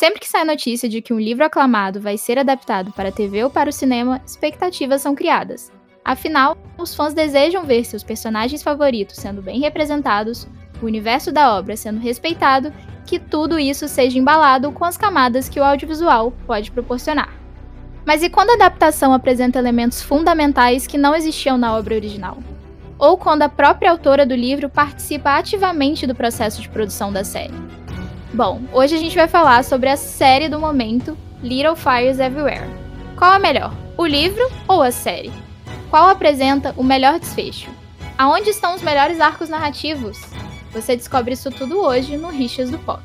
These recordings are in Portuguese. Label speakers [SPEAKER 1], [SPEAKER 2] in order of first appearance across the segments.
[SPEAKER 1] Sempre que sai notícia de que um livro aclamado vai ser adaptado para a TV ou para o cinema, expectativas são criadas. Afinal, os fãs desejam ver seus personagens favoritos sendo bem representados, o universo da obra sendo respeitado, que tudo isso seja embalado com as camadas que o audiovisual pode proporcionar. Mas e quando a adaptação apresenta elementos fundamentais que não existiam na obra original? Ou quando a própria autora do livro participa ativamente do processo de produção da série? Bom, hoje a gente vai falar sobre a série do momento, Little Fires Everywhere. Qual é melhor, o livro ou a série? Qual apresenta o melhor desfecho? Aonde estão os melhores arcos narrativos? Você descobre isso tudo hoje no Rixas do Pop.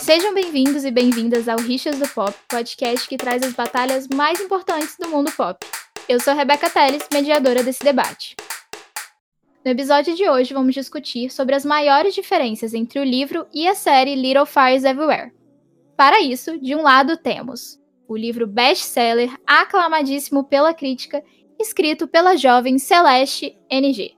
[SPEAKER 1] Sejam bem-vindos e bem-vindas ao Rixas do Pop, podcast que traz as batalhas mais importantes do mundo pop. Eu sou Rebeca Teles, mediadora desse debate. No episódio de hoje, vamos discutir sobre as maiores diferenças entre o livro e a série Little Fires Everywhere. Para isso, de um lado temos o livro best-seller aclamadíssimo pela crítica, escrito pela jovem Celeste NG.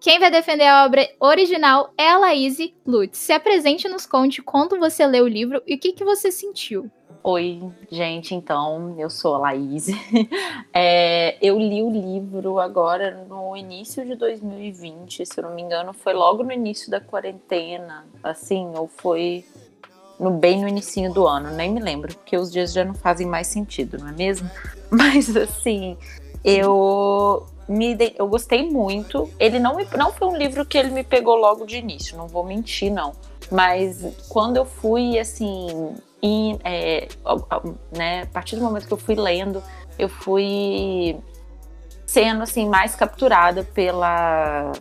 [SPEAKER 1] Quem vai defender a obra original é a Laís Lutz. Se apresente e nos conte quando você leu o livro e o que, que você sentiu.
[SPEAKER 2] Oi, gente, então, eu sou a Laís. É, eu li o livro agora no início de 2020, se eu não me engano, foi logo no início da quarentena, assim, ou foi no bem no início do ano, nem me lembro, porque os dias já não fazem mais sentido, não é mesmo? Mas assim, eu me eu gostei muito. Ele não me, não foi um livro que ele me pegou logo de início, não vou mentir não. Mas quando eu fui assim, in, é, né, a partir do momento que eu fui lendo, eu fui sendo assim mais capturada pela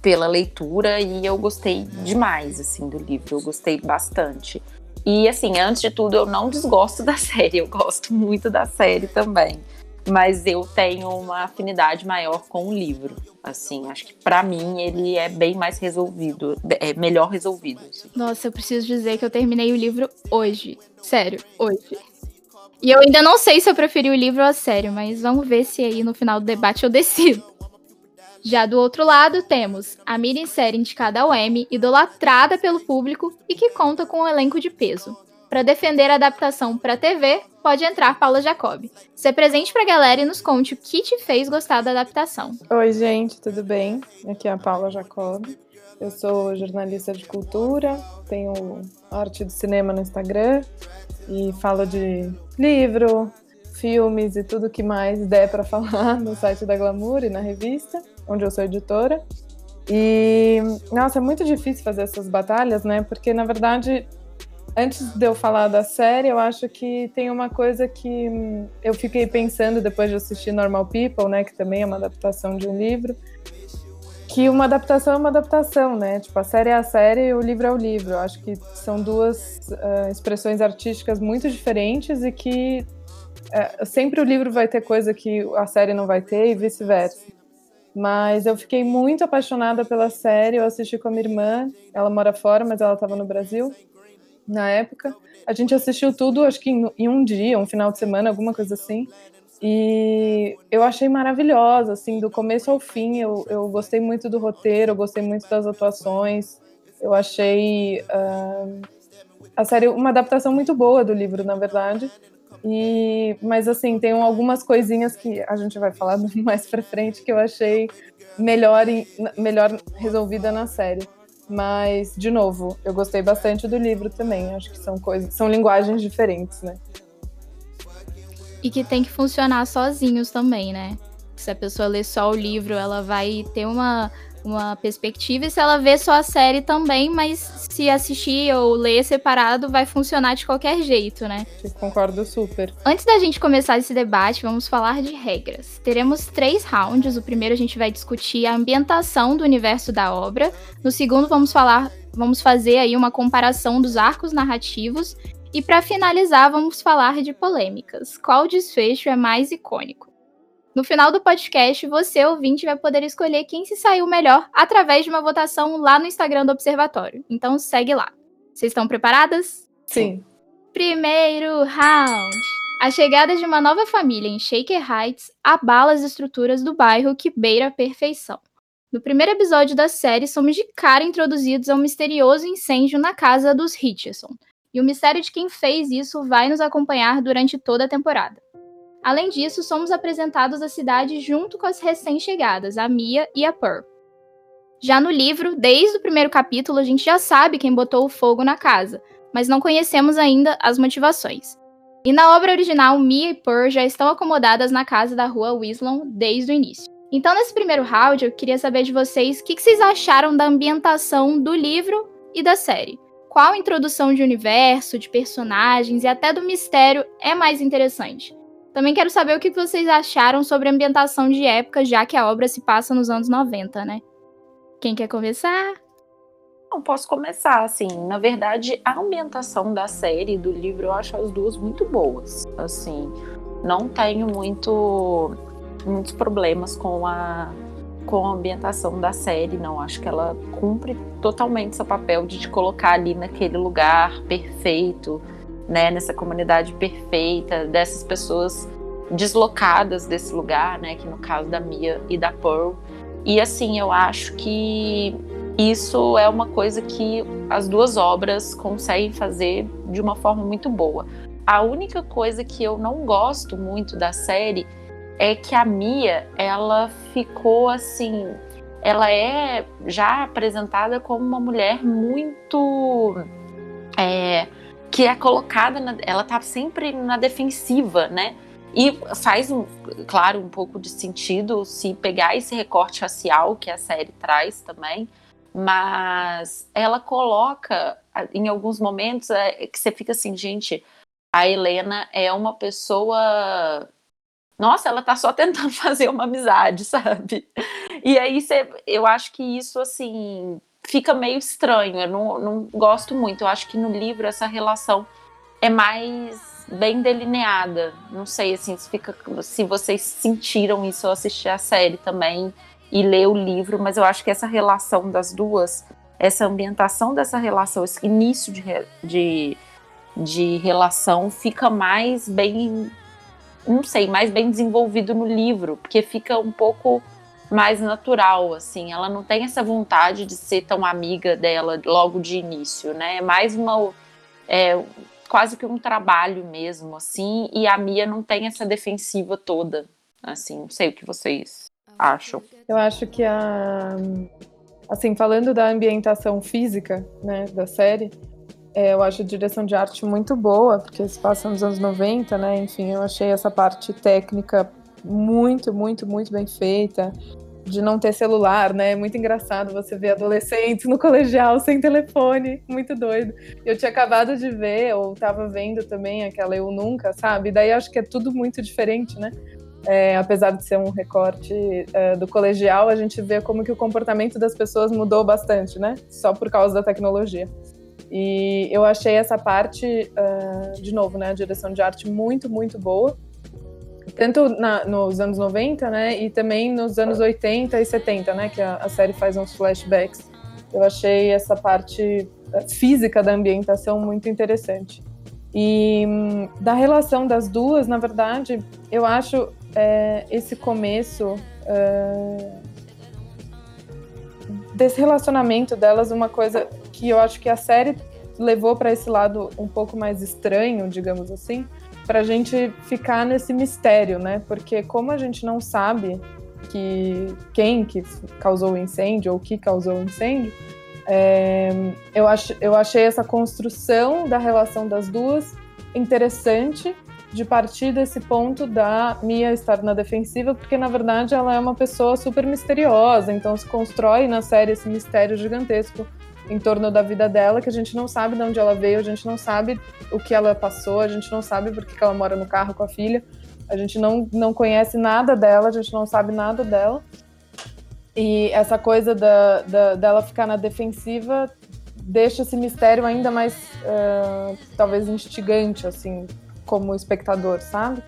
[SPEAKER 2] pela leitura e eu gostei demais assim do livro, eu gostei bastante. E assim, antes de tudo, eu não desgosto da série, eu gosto muito da série também. Mas eu tenho uma afinidade maior com o livro. Assim, acho que para mim ele é bem mais resolvido, é melhor resolvido. Assim.
[SPEAKER 1] Nossa, eu preciso dizer que eu terminei o livro hoje. Sério, hoje. E eu ainda não sei se eu preferi o livro ou a série, mas vamos ver se aí no final do debate eu decido. Já do outro lado, temos a minissérie indicada ao Emmy, idolatrada pelo público e que conta com um elenco de peso. Para defender a adaptação para TV, pode entrar Paula Jacob. Se presente para a galera e nos conte o que te fez gostar da adaptação.
[SPEAKER 3] Oi, gente, tudo bem? Aqui é a Paula Jacob. Eu sou jornalista de cultura, tenho arte do cinema no Instagram e falo de livro, filmes e tudo que mais der para falar no site da Glamour e na revista onde eu sou editora. E, nossa, é muito difícil fazer essas batalhas, né? Porque, na verdade, antes de eu falar da série, eu acho que tem uma coisa que eu fiquei pensando depois de assistir Normal People, né? Que também é uma adaptação de um livro. Que uma adaptação é uma adaptação, né? Tipo, a série é a série e o livro é o livro. Eu acho que são duas uh, expressões artísticas muito diferentes e que uh, sempre o livro vai ter coisa que a série não vai ter e vice-versa. Mas eu fiquei muito apaixonada pela série. Eu assisti com a minha irmã. Ela mora fora, mas ela estava no Brasil na época. A gente assistiu tudo, acho que em, um dia, um final de semana, alguma coisa assim. E eu achei maravilhosa, assim, do começo ao fim. Eu, eu gostei muito do roteiro, eu gostei muito das atuações. Eu achei uh, a série uma adaptação muito boa do livro, na verdade. E, mas assim, tem algumas coisinhas que a gente vai falar mais pra frente que eu achei melhor, melhor resolvida na série. Mas, de novo, eu gostei bastante do livro também. Acho que são coisas, são linguagens diferentes, né?
[SPEAKER 1] E que tem que funcionar sozinhos também, né? Se a pessoa ler só o livro, ela vai ter uma uma perspectiva, e se ela vê só a série também, mas se assistir ou ler separado, vai funcionar de qualquer jeito, né?
[SPEAKER 3] Eu concordo super.
[SPEAKER 1] Antes da gente começar esse debate, vamos falar de regras. Teremos três rounds. O primeiro a gente vai discutir a ambientação do universo da obra. No segundo, vamos falar, vamos fazer aí uma comparação dos arcos narrativos. E para finalizar, vamos falar de polêmicas. Qual desfecho é mais icônico? No final do podcast, você, ouvinte, vai poder escolher quem se saiu melhor através de uma votação lá no Instagram do Observatório. Então segue lá. Vocês estão preparadas?
[SPEAKER 3] Sim.
[SPEAKER 1] Primeiro round. A chegada de uma nova família em Shaker Heights abala as estruturas do bairro que beira a perfeição. No primeiro episódio da série, somos de cara introduzidos a um misterioso incêndio na casa dos Hitchison, e o mistério de quem fez isso vai nos acompanhar durante toda a temporada. Além disso, somos apresentados à cidade junto com as recém-chegadas, a Mia e a Pearl. Já no livro, desde o primeiro capítulo, a gente já sabe quem botou o fogo na casa, mas não conhecemos ainda as motivações. E na obra original, Mia e Pearl já estão acomodadas na casa da rua Wislon desde o início. Então, nesse primeiro round, eu queria saber de vocês o que, que vocês acharam da ambientação do livro e da série qual introdução de universo, de personagens e até do mistério é mais interessante. Também quero saber o que vocês acharam sobre a ambientação de época, já que a obra se passa nos anos 90, né? Quem quer começar?
[SPEAKER 2] Não posso começar, assim. Na verdade, a ambientação da série e do livro eu acho as duas muito boas. Assim, não tenho muito muitos problemas com a com a ambientação da série, não. Acho que ela cumpre totalmente seu papel de te colocar ali naquele lugar perfeito, né? Nessa comunidade perfeita, dessas pessoas deslocadas desse lugar, né? Que no caso da Mia e da Pearl. E assim, eu acho que isso é uma coisa que as duas obras conseguem fazer de uma forma muito boa. A única coisa que eu não gosto muito da série é que a Mia, ela ficou assim, ela é já apresentada como uma mulher muito é, que é colocada, na, ela tá sempre na defensiva, né? E faz, um, claro, um pouco de sentido se pegar esse recorte racial que a série traz também, mas ela coloca em alguns momentos é, que você fica assim, gente, a Helena é uma pessoa nossa, ela tá só tentando fazer uma amizade, sabe? E aí cê, eu acho que isso, assim, fica meio estranho. Eu não, não gosto muito. Eu acho que no livro essa relação é mais bem delineada. Não sei, assim, se, fica, se vocês sentiram isso ao assistir a série também e ler o livro, mas eu acho que essa relação das duas, essa ambientação dessa relação, esse início de, de, de relação fica mais bem não sei, mais bem desenvolvido no livro, porque fica um pouco mais natural, assim. Ela não tem essa vontade de ser tão amiga dela logo de início, né? É mais uma. É, quase que um trabalho mesmo, assim. E a Mia não tem essa defensiva toda, assim. Não sei o que vocês acham.
[SPEAKER 3] Eu acho que a. Assim, falando da ambientação física, né, da série, é, eu acho a direção de arte muito boa, porque se passa nos anos 90, né? Enfim, eu achei essa parte técnica muito, muito, muito bem feita. De não ter celular, né? É muito engraçado você ver adolescentes no colegial sem telefone, muito doido. Eu tinha acabado de ver, ou tava vendo também aquela Eu Nunca, sabe? Daí acho que é tudo muito diferente, né? É, apesar de ser um recorte é, do colegial, a gente vê como que o comportamento das pessoas mudou bastante, né? Só por causa da tecnologia. E eu achei essa parte, uh, de novo, né, a direção de arte muito, muito boa. Tanto na, nos anos 90, né, e também nos anos 80 e 70, né, que a, a série faz uns flashbacks. Eu achei essa parte eh, física da ambientação muito interessante. E hum, da relação das duas, na verdade, eu acho é, esse começo é, desse relacionamento delas uma coisa que eu acho que a série levou para esse lado um pouco mais estranho, digamos assim, para a gente ficar nesse mistério, né? Porque como a gente não sabe que quem que causou o incêndio ou que causou o incêndio, é, eu, ach, eu achei essa construção da relação das duas interessante de partir desse ponto da Mia estar na defensiva, porque na verdade ela é uma pessoa super misteriosa, então se constrói na série esse mistério gigantesco em torno da vida dela, que a gente não sabe de onde ela veio, a gente não sabe o que ela passou, a gente não sabe porque ela mora no carro com a filha, a gente não, não conhece nada dela, a gente não sabe nada dela. E essa coisa da, da dela ficar na defensiva deixa esse mistério ainda mais, uh, talvez, instigante, assim, como espectador, sabe?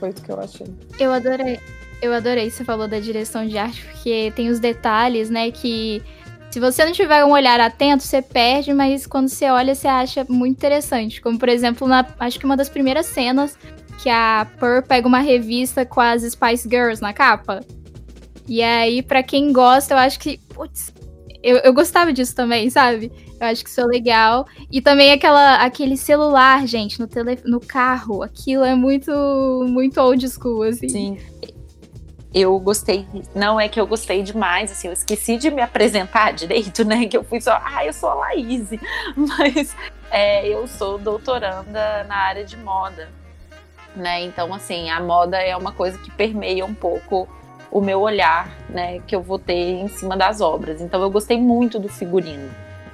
[SPEAKER 3] Foi isso que eu achei.
[SPEAKER 1] Eu adorei. Eu adorei você falou da direção de arte, porque tem os detalhes, né, que se você não tiver um olhar atento, você perde, mas quando você olha, você acha muito interessante. Como, por exemplo, na, acho que uma das primeiras cenas que a Pearl pega uma revista com as Spice Girls na capa. E aí, para quem gosta, eu acho que. Putz, eu, eu gostava disso também, sabe? Eu acho que isso é legal. E também aquela, aquele celular, gente, no, tele, no carro. Aquilo é muito, muito old school, assim.
[SPEAKER 2] Sim. Eu gostei, não é que eu gostei demais, assim, eu esqueci de me apresentar direito, né? Que eu fui só, ah, eu sou a Laís, mas é, eu sou doutoranda na área de moda, né? Então, assim, a moda é uma coisa que permeia um pouco o meu olhar, né, que eu vou ter em cima das obras. Então eu gostei muito do figurino.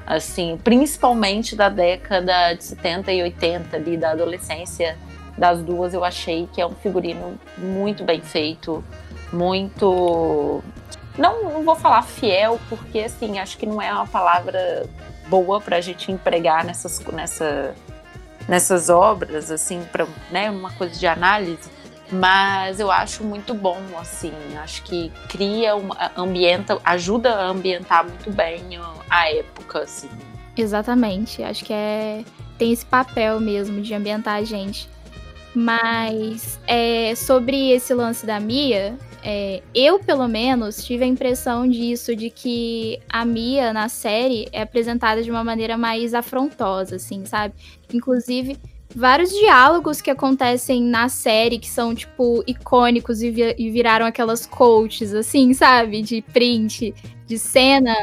[SPEAKER 2] Assim, principalmente da década de 70 e 80 ali da adolescência das duas, eu achei que é um figurino muito bem feito, muito não, não vou falar fiel, porque assim, acho que não é uma palavra boa para a gente empregar nessas, nessa, nessas obras, assim, para né, uma coisa de análise mas eu acho muito bom, assim, acho que cria, uma, ambienta, ajuda a ambientar muito bem a época, assim.
[SPEAKER 1] Exatamente, acho que é tem esse papel mesmo de ambientar a gente. Mas é, sobre esse lance da Mia, é, eu pelo menos tive a impressão disso, de que a Mia na série é apresentada de uma maneira mais afrontosa, assim, sabe? Inclusive, vários diálogos que acontecem na série que são, tipo, icônicos e, vi e viraram aquelas coaches, assim, sabe? De print, de cena.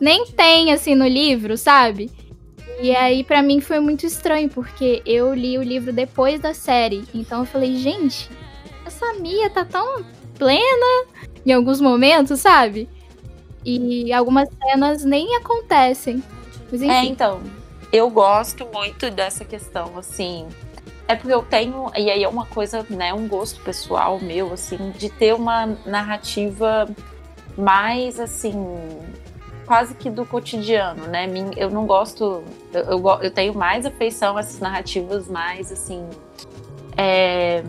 [SPEAKER 1] Nem tem, assim, no livro, sabe? E aí, para mim, foi muito estranho, porque eu li o livro depois da série. Então eu falei, gente, essa Mia tá tão plena em alguns momentos, sabe? E algumas cenas nem acontecem.
[SPEAKER 2] Mas, é, então, eu gosto muito dessa questão, assim. É porque eu tenho, e aí é uma coisa, né, um gosto pessoal meu, assim, de ter uma narrativa mais, assim, quase que do cotidiano, né? Eu não gosto, eu, eu, eu tenho mais afeição a essas narrativas mais, assim, é,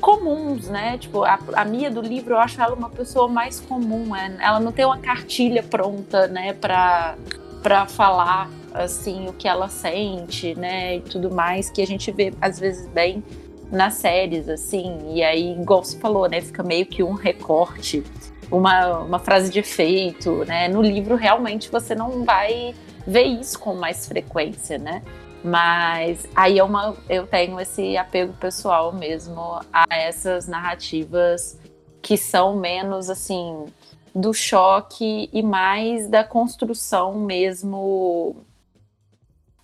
[SPEAKER 2] comuns, né? Tipo, a, a Mia do livro, eu acho ela uma pessoa mais comum, é, ela não tem uma cartilha pronta, né, pra, pra falar assim o que ela sente, né, e tudo mais que a gente vê às vezes bem nas séries, assim, e aí, igual você falou, né, fica meio que um recorte, uma, uma frase de efeito, né, no livro realmente você não vai ver isso com mais frequência, né, mas aí é uma, eu tenho esse apego pessoal mesmo a essas narrativas que são menos, assim, do choque e mais da construção mesmo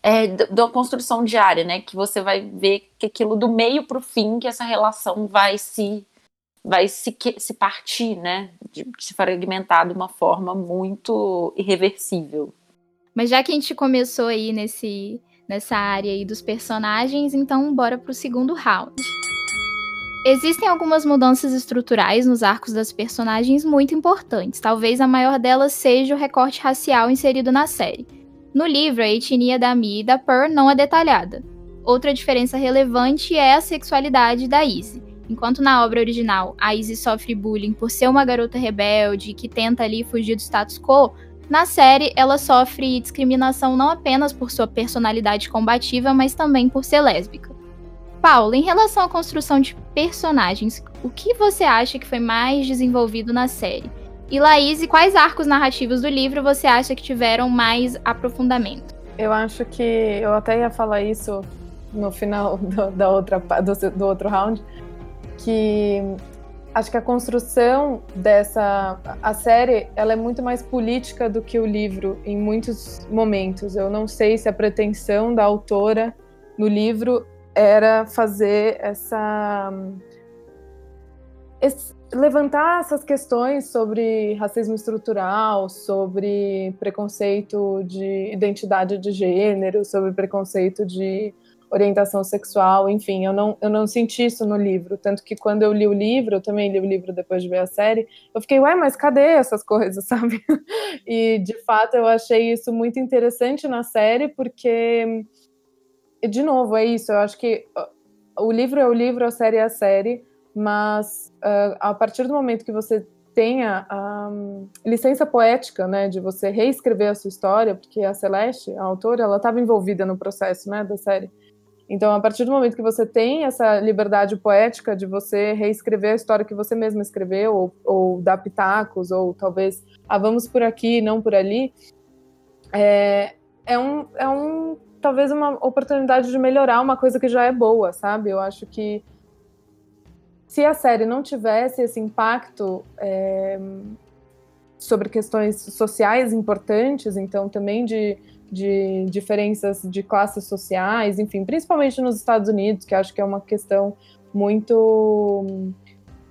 [SPEAKER 2] é, da construção diária, né? Que você vai ver que aquilo do meio para o fim, que essa relação vai se vai se, se partir, né? De, se fragmentar de uma forma muito irreversível.
[SPEAKER 1] Mas já que a gente começou aí nesse, nessa área aí dos personagens, então bora pro segundo round. Existem algumas mudanças estruturais nos arcos das personagens muito importantes. Talvez a maior delas seja o recorte racial inserido na série. No livro, a etnia da Mi e da Pearl não é detalhada. Outra diferença relevante é a sexualidade da Izzy. Enquanto na obra original a Izzy sofre bullying por ser uma garota rebelde que tenta ali fugir do status quo, na série ela sofre discriminação não apenas por sua personalidade combativa, mas também por ser lésbica. Paula, em relação à construção de personagens, o que você acha que foi mais desenvolvido na série? E Laís, quais arcos narrativos do livro você acha que tiveram mais aprofundamento?
[SPEAKER 3] Eu acho que eu até ia falar isso no final do, da outra, do, do outro round, que acho que a construção dessa a série ela é muito mais política do que o livro em muitos momentos. Eu não sei se a pretensão da autora no livro era fazer essa esse, levantar essas questões sobre racismo estrutural, sobre preconceito de identidade de gênero, sobre preconceito de orientação sexual, enfim, eu não, eu não senti isso no livro, tanto que quando eu li o livro, eu também li o livro depois de ver a série, eu fiquei, ué, mas cadê essas coisas, sabe? E, de fato, eu achei isso muito interessante na série, porque, de novo, é isso, eu acho que o livro é o livro, a série é a série, mas uh, a partir do momento que você tenha a licença poética, né, de você reescrever a sua história, porque a Celeste, a autora, ela estava envolvida no processo, né, da série. Então, a partir do momento que você tem essa liberdade poética de você reescrever a história que você mesma escreveu, ou, ou dar pitacos, ou talvez, ah, vamos por aqui, não por ali, é, é, um, é um, talvez uma oportunidade de melhorar uma coisa que já é boa, sabe? Eu acho que se a série não tivesse esse impacto é, sobre questões sociais importantes, então também de de diferenças de classes sociais, enfim, principalmente nos Estados Unidos, que acho que é uma questão muito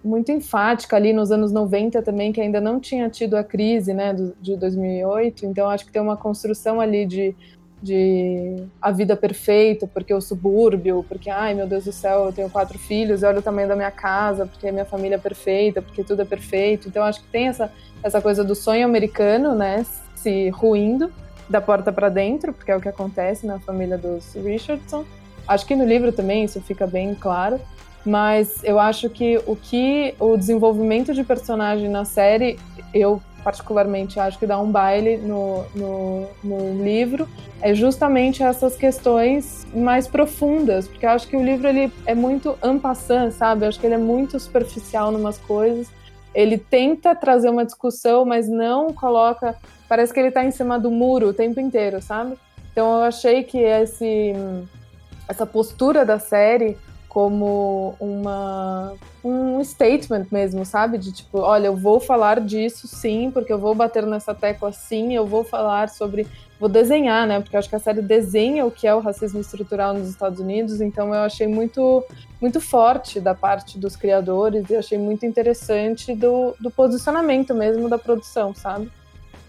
[SPEAKER 3] muito enfática ali nos anos 90 também, que ainda não tinha tido a crise, né, de 2008, então acho que tem uma construção ali de, de a vida perfeita, porque o subúrbio, porque, ai meu Deus do céu, eu tenho quatro filhos, olha o tamanho da minha casa, porque a minha família é perfeita, porque tudo é perfeito, então acho que tem essa, essa coisa do sonho americano, né, se ruindo, da porta para dentro, porque é o que acontece na família dos Richardson. Acho que no livro também isso fica bem claro, mas eu acho que o que o desenvolvimento de personagem na série, eu particularmente acho que dá um baile no, no, no livro, é justamente essas questões mais profundas, porque eu acho que o livro ele é muito ampassant, sabe? Eu acho que ele é muito superficial em umas coisas. Ele tenta trazer uma discussão, mas não coloca parece que ele tá em cima do muro o tempo inteiro, sabe? Então eu achei que esse, essa postura da série como uma um statement mesmo, sabe? De tipo, olha, eu vou falar disso sim, porque eu vou bater nessa tecla sim, eu vou falar sobre, vou desenhar, né? Porque eu acho que a série desenha o que é o racismo estrutural nos Estados Unidos, então eu achei muito muito forte da parte dos criadores e achei muito interessante do, do posicionamento mesmo da produção, sabe?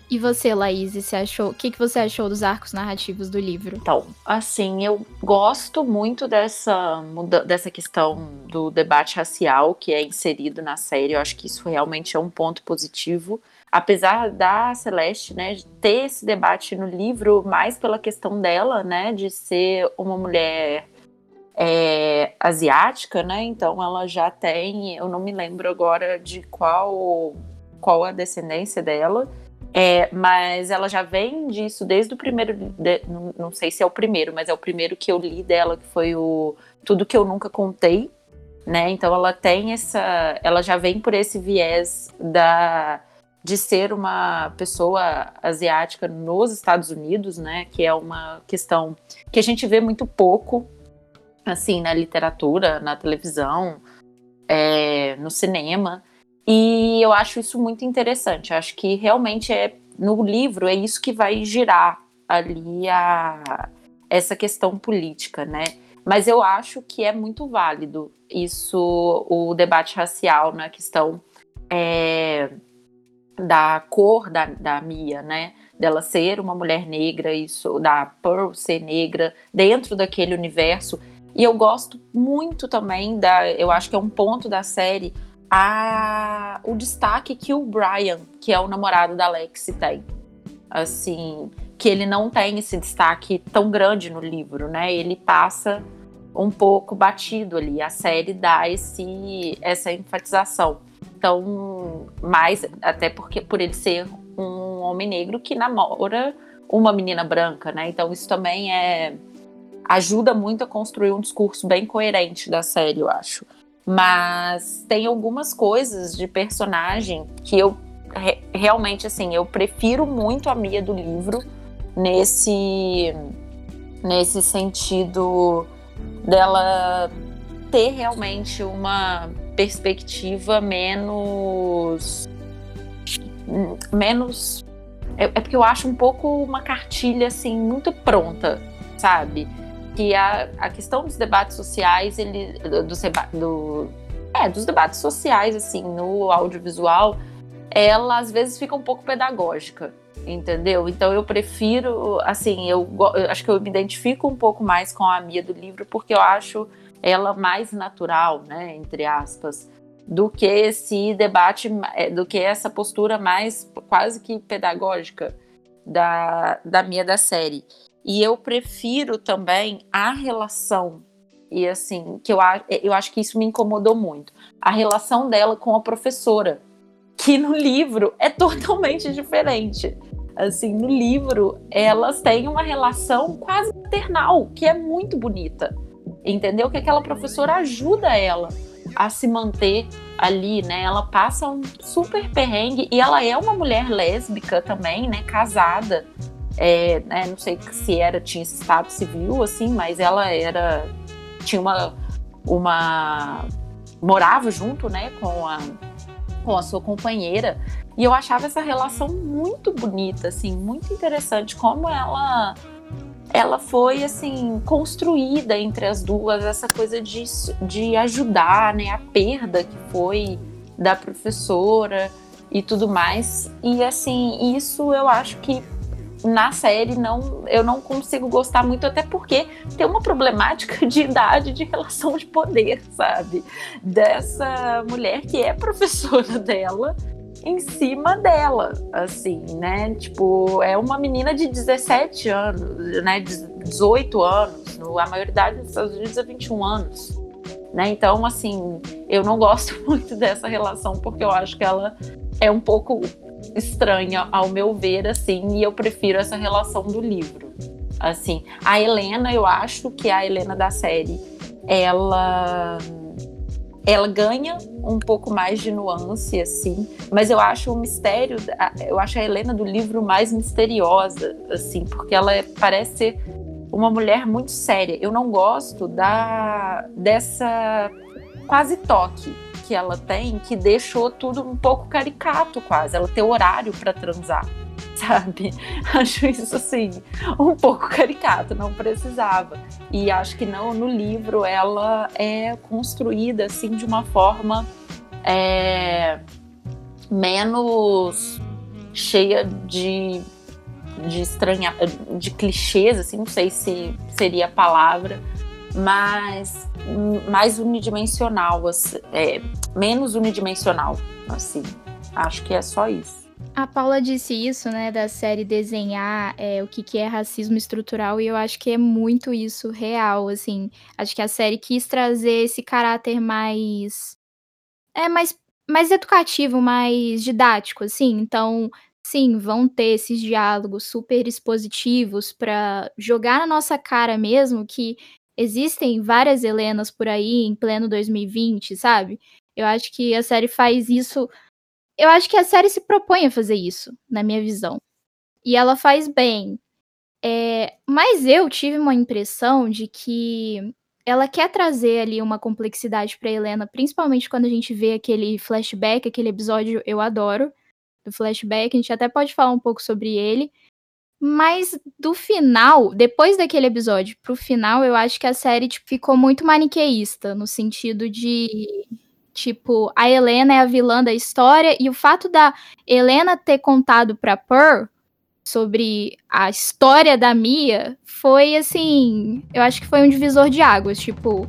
[SPEAKER 1] E você, Laís, você achou, o que, que você achou dos arcos narrativos do livro?
[SPEAKER 2] Então, assim, eu gosto muito dessa, dessa questão do debate racial que é inserido na série. Eu acho que isso realmente é um ponto positivo. Apesar da Celeste, né, ter esse debate no livro mais pela questão dela, né, de ser uma mulher é, asiática, né? Então ela já tem, eu não me lembro agora de qual qual a descendência dela é, mas ela já vem disso desde o primeiro. De, não sei se é o primeiro, mas é o primeiro que eu li dela, que foi o Tudo que Eu Nunca Contei. Né? Então ela tem essa. Ela já vem por esse viés da de ser uma pessoa asiática nos Estados Unidos, né? Que é uma questão que a gente vê muito pouco, assim, na literatura, na televisão, é, no cinema. E eu acho isso muito interessante. Eu acho que realmente é no livro é isso que vai girar ali a, essa questão política, né? Mas eu acho que é muito válido isso, o debate racial na questão é, da cor da, da Mia, né? Dela ser uma mulher negra, isso, da Pearl ser negra, dentro daquele universo. E eu gosto muito também da. Eu acho que é um ponto da série a, o destaque que o Brian, que é o namorado da Lexi, tem. Assim, que ele não tem esse destaque tão grande no livro, né? Ele passa um pouco batido ali. A série dá esse, essa enfatização. Então, mais até porque por ele ser um homem negro que namora uma menina branca, né? Então isso também é ajuda muito a construir um discurso bem coerente da série, eu acho. Mas tem algumas coisas de personagem que eu re realmente assim, eu prefiro muito a Mia do livro nesse nesse sentido dela ter realmente uma perspectiva menos menos é, é porque eu acho um pouco uma cartilha assim muito pronta, sabe? Que a, a questão dos debates sociais, ele, do, do, é, dos debates sociais, assim, no audiovisual, ela às vezes fica um pouco pedagógica, entendeu? Então eu prefiro, assim, eu, eu acho que eu me identifico um pouco mais com a Mia do livro, porque eu acho ela mais natural, né, entre aspas, do que esse debate, é, do que essa postura mais quase que pedagógica da, da Mia da série. E eu prefiro também a relação, e assim, que eu, eu acho que isso me incomodou muito, a relação dela com a professora, que no livro é totalmente diferente. Assim, no livro, elas têm uma relação quase paternal, que é muito bonita. Entendeu? Que aquela professora ajuda ela a se manter ali, né? Ela passa um super perrengue e ela é uma mulher lésbica também, né? Casada. É, né, não sei se era tinha estado civil assim, mas ela era tinha uma uma morava junto, né, com a com a sua companheira. E eu achava essa relação muito bonita, assim, muito interessante como ela ela foi assim construída entre as duas essa coisa de, de ajudar né a perda que foi da professora e tudo mais. E assim isso eu acho que na série não eu não consigo gostar muito até porque tem uma problemática de idade de relação de poder sabe dessa mulher que é professora dela em cima dela, assim, né? Tipo, é uma menina de 17 anos, né? 18 anos, a maioridade dos Estados Unidos é 21 anos, né? Então, assim, eu não gosto muito dessa relação porque eu acho que ela é um pouco estranha ao meu ver, assim, e eu prefiro essa relação do livro. Assim, a Helena, eu acho que a Helena da série, ela ela ganha um pouco mais de nuance, assim, mas eu acho o mistério, eu acho a Helena do livro mais misteriosa, assim, porque ela é, parece ser uma mulher muito séria. Eu não gosto da dessa quase toque que ela tem, que deixou tudo um pouco caricato, quase. Ela tem horário para transar sabe? Acho isso assim um pouco caricato, não precisava. E acho que não no livro ela é construída assim de uma forma é, menos cheia de de estranha de clichês assim não sei se seria a palavra mas mais unidimensional assim, é, menos unidimensional assim acho que é só isso
[SPEAKER 1] a Paula disse isso, né, da série desenhar é, o que, que é racismo estrutural, e eu acho que é muito isso real, assim. Acho que a série quis trazer esse caráter mais. É, mais, mais educativo, mais didático, assim. Então, sim, vão ter esses diálogos super expositivos para jogar na nossa cara mesmo que existem várias Helenas por aí em pleno 2020, sabe? Eu acho que a série faz isso eu acho que a série se propõe a fazer isso, na minha visão. E ela faz bem. É, mas eu tive uma impressão de que ela quer trazer ali uma complexidade para Helena, principalmente quando a gente vê aquele flashback, aquele episódio eu adoro do flashback, a gente até pode falar um pouco sobre ele. Mas do final, depois daquele episódio pro final, eu acho que a série tipo, ficou muito maniqueísta, no sentido de Tipo, a Helena é a vilã da história e o fato da Helena ter contado pra Pearl sobre a história da Mia foi assim, eu acho que foi um divisor de águas, tipo,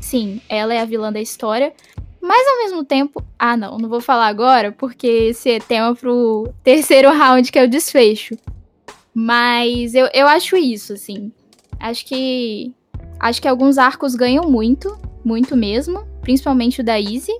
[SPEAKER 1] sim, ela é a vilã da história, mas ao mesmo tempo, ah não, não vou falar agora porque esse é tema pro terceiro round que é o desfecho. Mas eu, eu acho isso, assim. Acho que acho que alguns arcos ganham muito, muito mesmo principalmente o da Easy.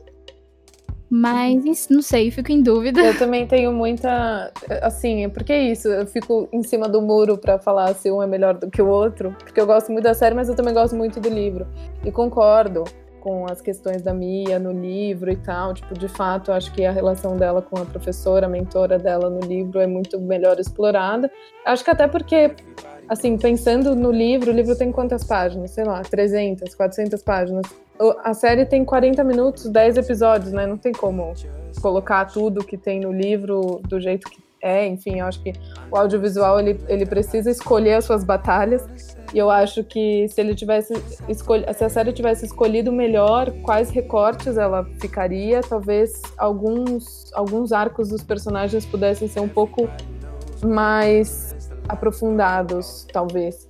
[SPEAKER 1] Mas não sei, fico em dúvida.
[SPEAKER 3] Eu também tenho muita. Assim, porque é isso? Eu fico em cima do muro para falar se um é melhor do que o outro. Porque eu gosto muito da série, mas eu também gosto muito do livro. E concordo com as questões da Mia no livro e tal. Tipo, de fato, acho que a relação dela com a professora, a mentora dela no livro é muito melhor explorada. Acho que até porque, assim, pensando no livro, o livro tem quantas páginas? Sei lá, 300, 400 páginas a série tem 40 minutos, 10 episódios, né? Não tem como colocar tudo que tem no livro do jeito que é. Enfim, eu acho que o audiovisual ele, ele precisa escolher as suas batalhas. E eu acho que se ele tivesse escolhido, se a série tivesse escolhido melhor quais recortes ela ficaria, talvez alguns alguns arcos dos personagens pudessem ser um pouco mais aprofundados, talvez.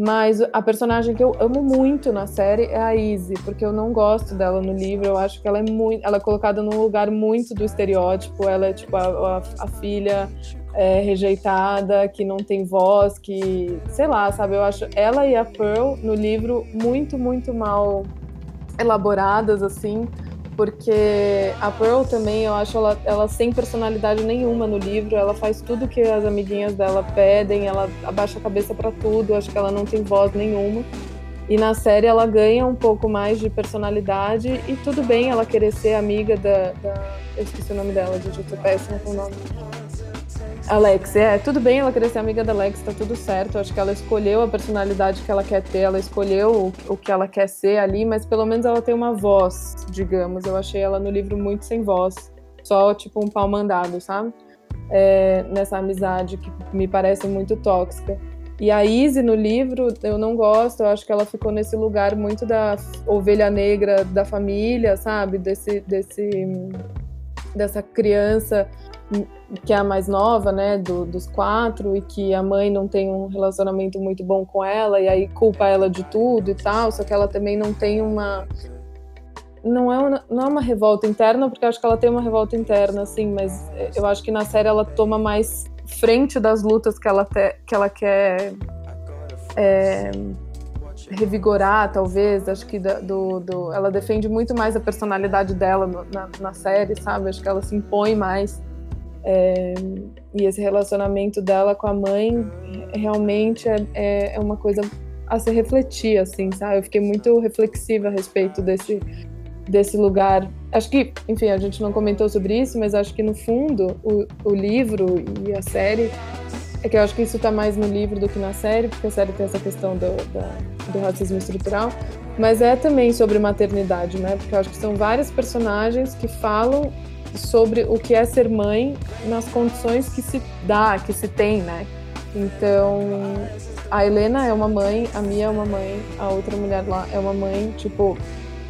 [SPEAKER 3] Mas a personagem que eu amo muito na série é a Izzy, porque eu não gosto dela no livro. Eu acho que ela é muito. Ela é colocada num lugar muito do estereótipo. Ela é tipo a, a, a filha é, rejeitada, que não tem voz, que. sei lá, sabe? Eu acho ela e a Pearl no livro muito, muito mal elaboradas, assim porque a Pearl também, eu acho ela, ela sem personalidade nenhuma no livro, ela faz tudo que as amiguinhas dela pedem, ela abaixa a cabeça para tudo, acho que ela não tem voz nenhuma. E na série ela ganha um pouco mais de personalidade e tudo bem ela querer ser amiga da. da eu esqueci o nome dela, gente, eu tô péssima com o nome. Alex, é, tudo bem ela querer ser amiga da Alex, tá tudo certo. Acho que ela escolheu a personalidade que ela quer ter, ela escolheu o, o que ela quer ser ali, mas pelo menos ela tem uma voz, digamos. Eu achei ela no livro muito sem voz, só tipo um pau mandado, sabe? É, nessa amizade que me parece muito tóxica. E a Izzy no livro, eu não gosto, eu acho que ela ficou nesse lugar muito da ovelha negra da família, sabe? Desse, desse, dessa criança que é a mais nova, né, do, dos quatro, e que a mãe não tem um relacionamento muito bom com ela, e aí culpa ela de tudo e tal, só que ela também não tem uma. Não é uma, não é uma revolta interna, porque eu acho que ela tem uma revolta interna, assim, mas eu acho que na série ela toma mais frente das lutas que ela, te, que ela quer é, revigorar, talvez. Acho que do, do, ela defende muito mais a personalidade dela na, na, série, sabe? Acho que ela se impõe mais. É, e esse relacionamento dela com a mãe realmente é, é, é uma coisa a se refletir, assim, sabe? Eu fiquei muito reflexiva a respeito desse, desse lugar. Acho que, enfim, a gente não comentou sobre isso, mas acho que no fundo o, o livro e a série é que eu acho que isso está mais no livro do que na série, porque a série tem essa questão do, do racismo estrutural, mas é também sobre maternidade, né? Porque eu acho que são vários personagens que falam sobre o que é ser mãe nas condições que se dá, que se tem, né? Então, a Helena é uma mãe, a Mia é uma mãe, a outra mulher lá é uma mãe, tipo,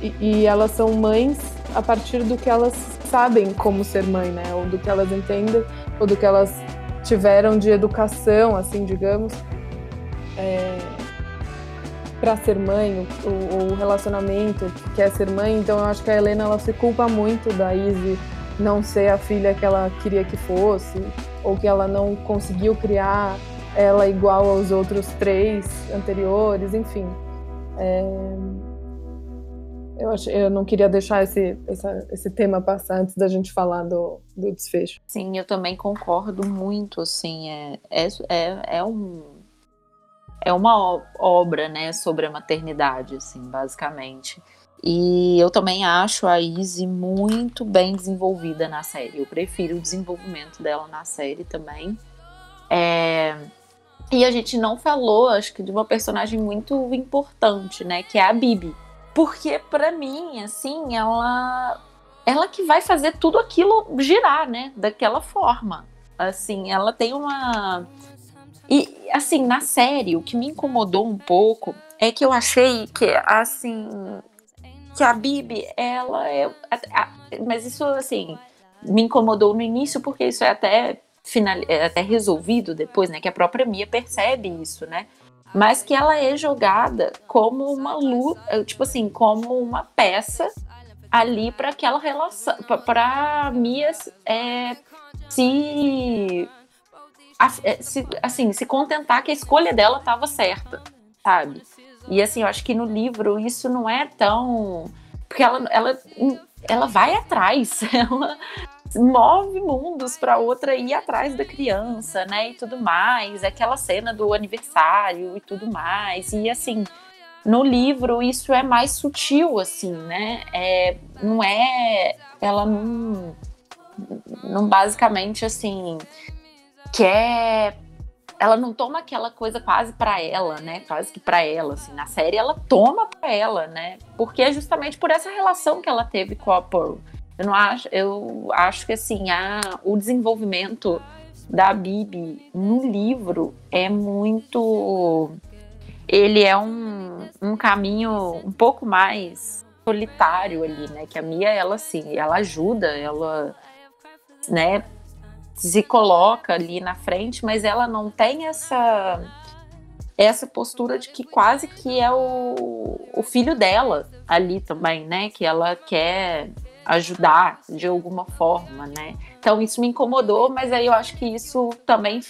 [SPEAKER 3] e, e, elas são mães a partir do que elas sabem como ser mãe, né? Ou do que elas entendem, ou do que elas tiveram de educação, assim, digamos, é, para ser mãe, o, o, relacionamento que quer ser mãe. Então, eu acho que a Helena ela se culpa muito da Izzy não ser a filha que ela queria que fosse, ou que ela não conseguiu criar ela igual aos outros três anteriores, enfim. É, eu, acho, eu não queria deixar esse, essa, esse tema passar antes da gente falar do, do desfecho.
[SPEAKER 2] Sim, eu também concordo muito, assim, é, é, é, é um é uma obra, né, sobre a maternidade, assim, basicamente. E eu também acho a Izzy muito bem desenvolvida na série. Eu prefiro o desenvolvimento dela na série também. É... E a gente não falou, acho que, de uma personagem muito importante, né, que é a Bibi. Porque para mim, assim, ela ela que vai fazer tudo aquilo girar, né? Daquela forma. Assim, ela tem uma e assim, na série, o que me incomodou um pouco é que eu achei que assim que a Bibi, ela é mas isso assim, me incomodou no início porque isso é até final, é até resolvido depois, né, que a própria Mia percebe isso, né? mas que ela é jogada como uma luta, tipo assim, como uma peça ali para aquela relação, para Mia é, se, é, se, assim, se contentar que a escolha dela estava certa, sabe? E assim, eu acho que no livro isso não é tão. Porque ela, ela, ela vai atrás, ela, move mundos para outra ir atrás da criança, né? E tudo mais. Aquela cena do aniversário e tudo mais. E assim, no livro isso é mais sutil, assim, né? É, não é. Ela não. Não basicamente assim. Quer ela não toma aquela coisa quase para ela, né? Quase que para ela, assim. Na série ela toma para ela, né? Porque é justamente por essa relação que ela teve com a Pearl. Eu não acho, eu acho que assim, a, o desenvolvimento da Bibi no livro é muito. Ele é um, um caminho um pouco mais solitário ali, né? Que a Mia, ela assim, ela ajuda, ela, né, se coloca ali na frente, mas ela não tem essa essa postura de que quase que é o, o filho dela ali também, né? Que ela quer ajudar de alguma forma, né? Então isso me incomodou, mas aí eu acho que isso também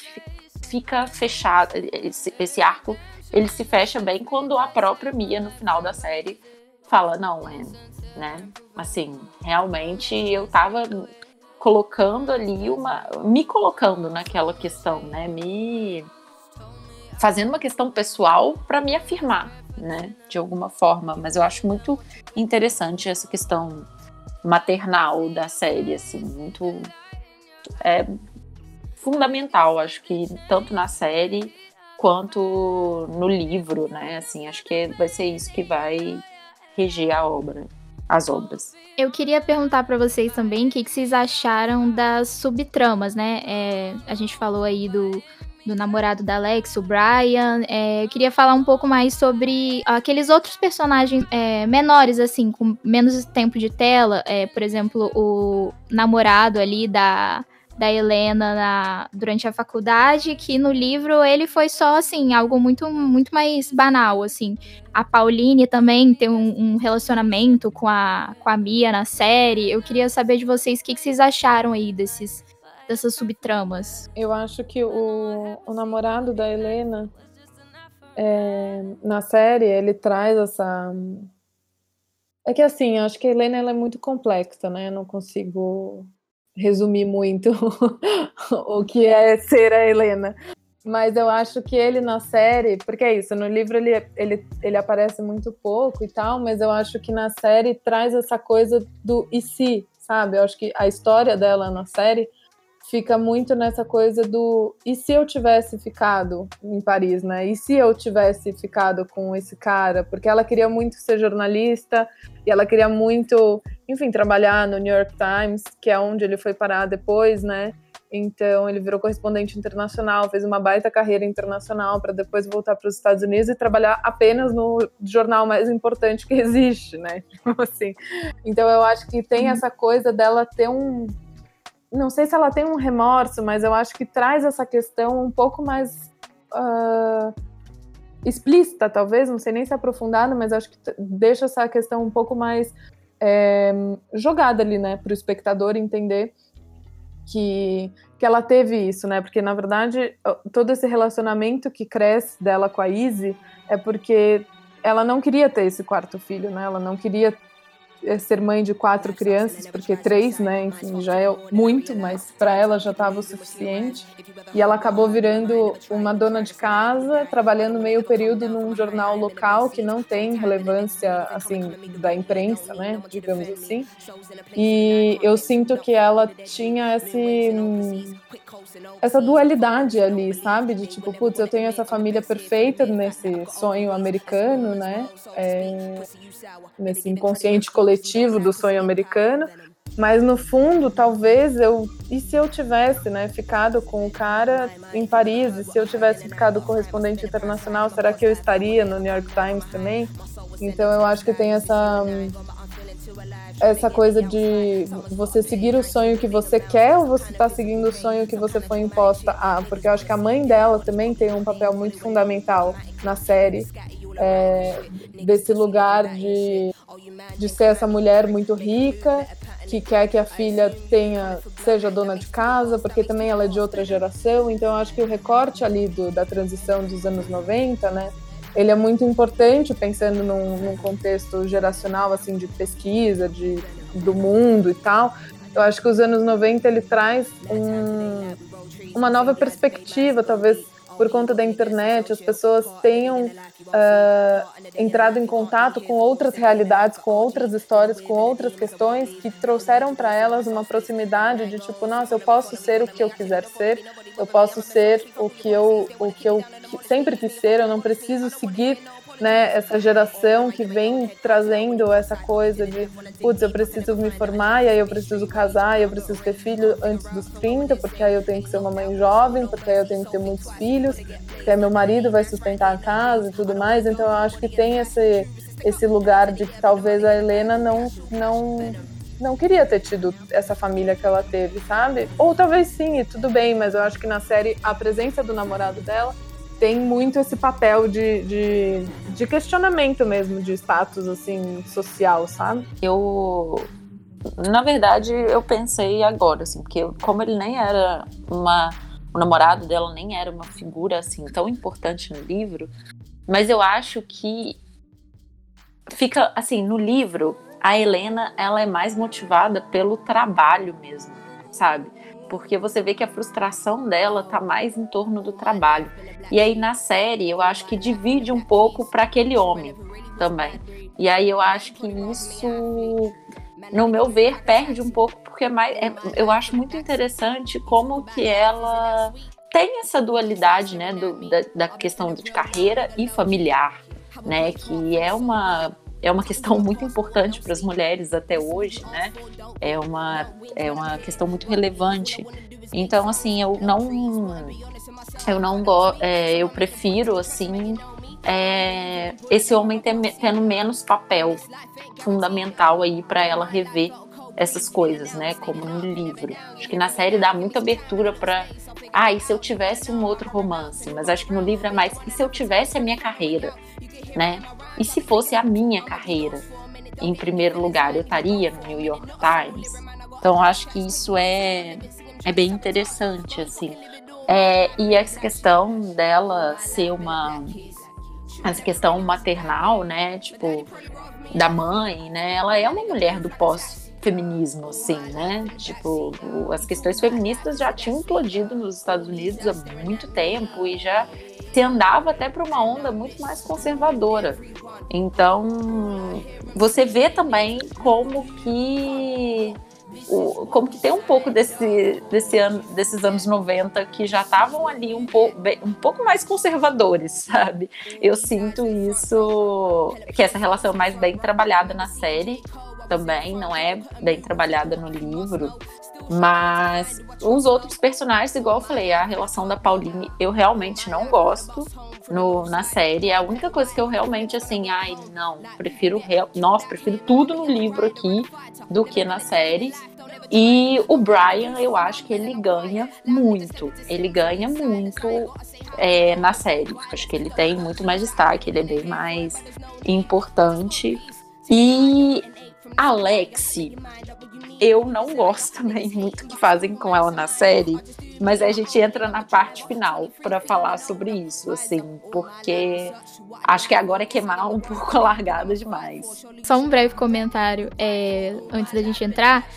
[SPEAKER 2] fica fechado, esse, esse arco ele se fecha bem quando a própria Mia no final da série fala não, é, né? Assim, realmente eu tava colocando ali uma. me colocando naquela questão, né? Me fazendo uma questão pessoal para me afirmar, né? De alguma forma. Mas eu acho muito interessante essa questão maternal da série, assim, muito. É fundamental, acho que tanto na série quanto no livro, né? Assim, acho que vai ser isso que vai reger a obra, as obras.
[SPEAKER 1] Eu queria perguntar para vocês também o que, que, vocês acharam das subtramas, né? É, a gente falou aí do, do namorado da Alex, o Brian. É, eu queria falar um pouco mais sobre aqueles outros personagens é, menores, assim, com menos tempo de tela. É, por exemplo, o namorado ali da da Helena na, durante a faculdade, que no livro ele foi só, assim, algo muito, muito mais banal, assim. A Pauline também tem um, um relacionamento com a, com a Mia na série. Eu queria saber de vocês o que, que vocês acharam aí desses, dessas subtramas.
[SPEAKER 3] Eu acho que o, o namorado da Helena, é, na série, ele traz essa... É que assim, eu acho que a Helena ela é muito complexa, né? Eu não consigo resumir muito o que é ser a Helena. Mas eu acho que ele na série, porque é isso, no livro ele, ele, ele aparece muito pouco e tal, mas eu acho que na série traz essa coisa do e se, sabe? Eu acho que a história dela na série fica muito nessa coisa do e se eu tivesse ficado em Paris, né? E se eu tivesse ficado com esse cara? Porque ela queria muito ser jornalista e ela queria muito, enfim, trabalhar no New York Times, que é onde ele foi parar depois, né? Então ele virou correspondente internacional, fez uma baita carreira internacional para depois voltar para os Estados Unidos e trabalhar apenas no jornal mais importante que existe, né? Tipo assim. Então eu acho que tem essa coisa dela ter um não sei se ela tem um remorso, mas eu acho que traz essa questão um pouco mais uh, explícita, talvez, não sei nem se aprofundada, mas acho que deixa essa questão um pouco mais é, jogada ali, né, para o espectador entender que, que ela teve isso, né, porque na verdade todo esse relacionamento que cresce dela com a Izzy é porque ela não queria ter esse quarto filho, né, ela não queria é ser mãe de quatro crianças, porque três, né, enfim, já é muito, mas para ela já estava o suficiente. E ela acabou virando uma dona de casa, trabalhando meio período num jornal local que não tem relevância, assim, da imprensa, né, digamos assim. E eu sinto que ela tinha esse essa dualidade ali, sabe? De tipo, putz, eu tenho essa família perfeita nesse sonho americano, né? É, nesse inconsciente coletivo do sonho americano. Mas no fundo, talvez eu. E se eu tivesse né, ficado com o cara em Paris? E se eu tivesse ficado correspondente internacional, será que eu estaria no New York Times também? Então eu acho que tem essa essa coisa de você seguir o sonho que você quer ou você está seguindo o sonho que você foi imposta a? Porque eu acho que a mãe dela também tem um papel muito fundamental na série. É, desse lugar de, de ser essa mulher muito rica que quer que a filha tenha seja dona de casa, porque também ela é de outra geração. Então, eu acho que o recorte ali do, da transição dos anos 90, né, ele é muito importante pensando num, num, contexto geracional assim de pesquisa de, do mundo e tal. Eu acho que os anos 90 ele traz um, uma nova perspectiva, talvez por conta da internet, as pessoas tenham uh, entrado em contato com outras realidades, com outras histórias, com outras questões que trouxeram para elas uma proximidade de tipo, nossa, eu posso ser o que eu quiser ser, eu posso ser o que eu, o que eu sempre quis ser, eu não preciso seguir né, essa geração que vem trazendo essa coisa de, putz, eu preciso me formar, e aí eu preciso casar, e eu preciso ter filho antes dos 30, porque aí eu tenho que ser uma mãe jovem, porque aí eu tenho que ter muitos filhos, porque aí meu marido vai sustentar a casa e tudo mais. Então eu acho que tem esse, esse lugar de que talvez a Helena não, não não queria ter tido essa família que ela teve, sabe? Ou talvez sim, e tudo bem, mas eu acho que na série a presença do namorado dela tem muito esse papel de, de, de questionamento mesmo, de status, assim, social, sabe?
[SPEAKER 2] Eu na verdade, eu pensei agora, assim, porque como ele nem era uma. O namorado dela nem era uma figura assim tão importante no livro, mas eu acho que fica assim, no livro, a Helena ela é mais motivada pelo trabalho mesmo, sabe? Porque você vê que a frustração dela tá mais em torno do trabalho. E aí na série eu acho que divide um pouco para aquele homem também. E aí eu acho que isso, no meu ver, perde um pouco porque é mais, é, eu acho muito interessante como que ela tem essa dualidade, né, do, da, da questão de carreira e familiar, né, que é uma é uma questão muito importante para as mulheres até hoje, né? É uma, é uma questão muito relevante. Então, assim, eu não, eu não gosto, é, eu prefiro assim é, esse homem tendo menos papel fundamental aí para ela rever essas coisas, né? Como no livro. Acho que na série dá muita abertura para ah, e se eu tivesse um outro romance? Mas acho que no livro é mais, e se eu tivesse a minha carreira, né? E se fosse a minha carreira? Em primeiro lugar, eu estaria no New York Times. Então acho que isso é, é bem interessante, assim. É, e essa questão dela ser uma essa questão maternal, né, tipo da mãe, né, ela é uma mulher do pós feminismo, assim, né? Tipo, as questões feministas já tinham implodido nos Estados Unidos há muito tempo e já se andava até para uma onda muito mais conservadora. Então, você vê também como que como que tem um pouco desse, desse ano, desses anos 90 que já estavam ali um pouco, um pouco mais conservadores, sabe? Eu sinto isso, que essa relação é mais bem trabalhada na série, também, não é bem trabalhada no livro. Mas os outros personagens, igual eu falei, a relação da Pauline, eu realmente não gosto no, na série. É a única coisa que eu realmente, assim, ai, não, prefiro. Nossa, prefiro tudo no livro aqui do que na série. E o Brian, eu acho que ele ganha muito. Ele ganha muito é, na série. Acho que ele tem muito mais destaque, ele é bem mais importante. E Alexi, eu não gosto também muito que fazem com ela na série, mas a gente entra na parte final para falar sobre isso, assim, porque acho que agora é queimar um pouco a largada demais.
[SPEAKER 1] Só um breve comentário é, antes da gente entrar.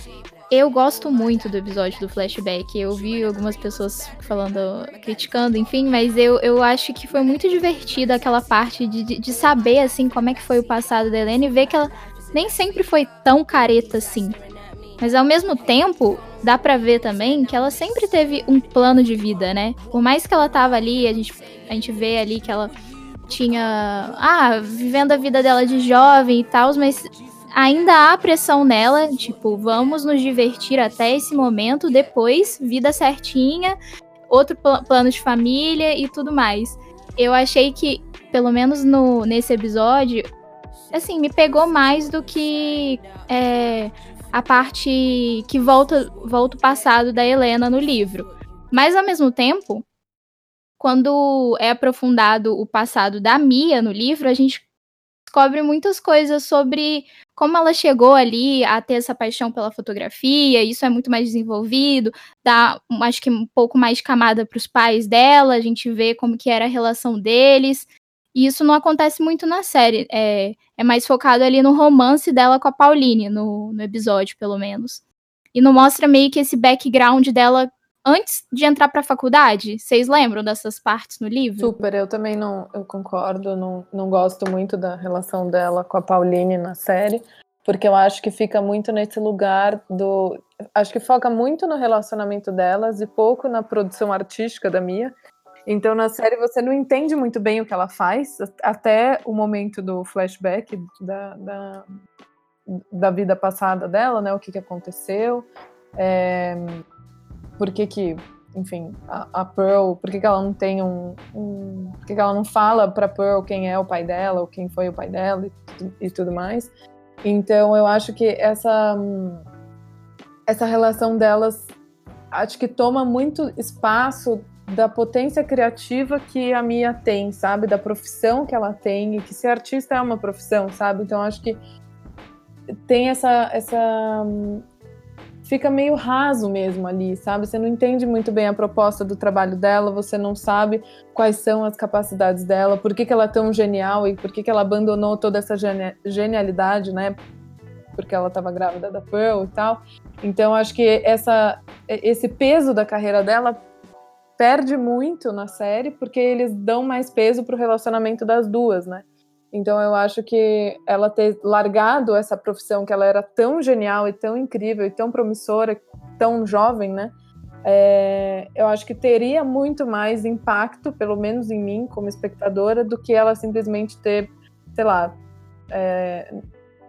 [SPEAKER 1] Eu gosto muito do episódio do flashback. Eu vi algumas pessoas falando, criticando, enfim, mas eu, eu acho que foi muito divertido aquela parte de, de, de saber, assim, como é que foi o passado da Helena e ver que ela nem sempre foi tão careta assim. Mas ao mesmo tempo, dá pra ver também que ela sempre teve um plano de vida, né? Por mais que ela tava ali, a gente, a gente vê ali que ela tinha. Ah, vivendo a vida dela de jovem e tal, mas ainda há pressão nela, tipo, vamos nos divertir até esse momento, depois, vida certinha, outro pl plano de família e tudo mais. Eu achei que, pelo menos no, nesse episódio, assim, me pegou mais do que é, a parte que volta, volta o passado da Helena no livro. Mas, ao mesmo tempo, quando é aprofundado o passado da Mia no livro, a gente descobre muitas coisas sobre como ela chegou ali a ter essa paixão pela fotografia, isso é muito mais desenvolvido, dá, acho que um pouco mais camada para os pais dela, a gente vê como que era a relação deles, e isso não acontece muito na série. É, é mais focado ali no romance dela com a Pauline, no, no episódio, pelo menos. E não mostra meio que esse background dela antes de entrar para a faculdade. Vocês lembram dessas partes no livro?
[SPEAKER 3] Super, eu também não eu concordo, não, não gosto muito da relação dela com a Pauline na série, porque eu acho que fica muito nesse lugar do. Acho que foca muito no relacionamento delas e pouco na produção artística da Mia. Então, na série, você não entende muito bem o que ela faz, até o momento do flashback da, da, da vida passada dela, né? O que, que aconteceu, é, por que que, enfim, a, a Pearl, por que, que ela não tem um, um por que, que ela não fala para Pearl quem é o pai dela, ou quem foi o pai dela e, e tudo mais. Então, eu acho que essa, essa relação delas, acho que toma muito espaço da potência criativa que a Mia tem, sabe? Da profissão que ela tem e que ser artista é uma profissão, sabe? Então acho que tem essa essa fica meio raso mesmo ali, sabe? Você não entende muito bem a proposta do trabalho dela, você não sabe quais são as capacidades dela, por que, que ela é tão genial e por que, que ela abandonou toda essa genialidade, né? porque ela estava grávida da Pearl e tal. Então acho que essa, esse peso da carreira dela perde muito na série, porque eles dão mais peso pro relacionamento das duas, né? Então eu acho que ela ter largado essa profissão que ela era tão genial e tão incrível e tão promissora, tão jovem, né? É, eu acho que teria muito mais impacto, pelo menos em mim, como espectadora, do que ela simplesmente ter, sei lá. É,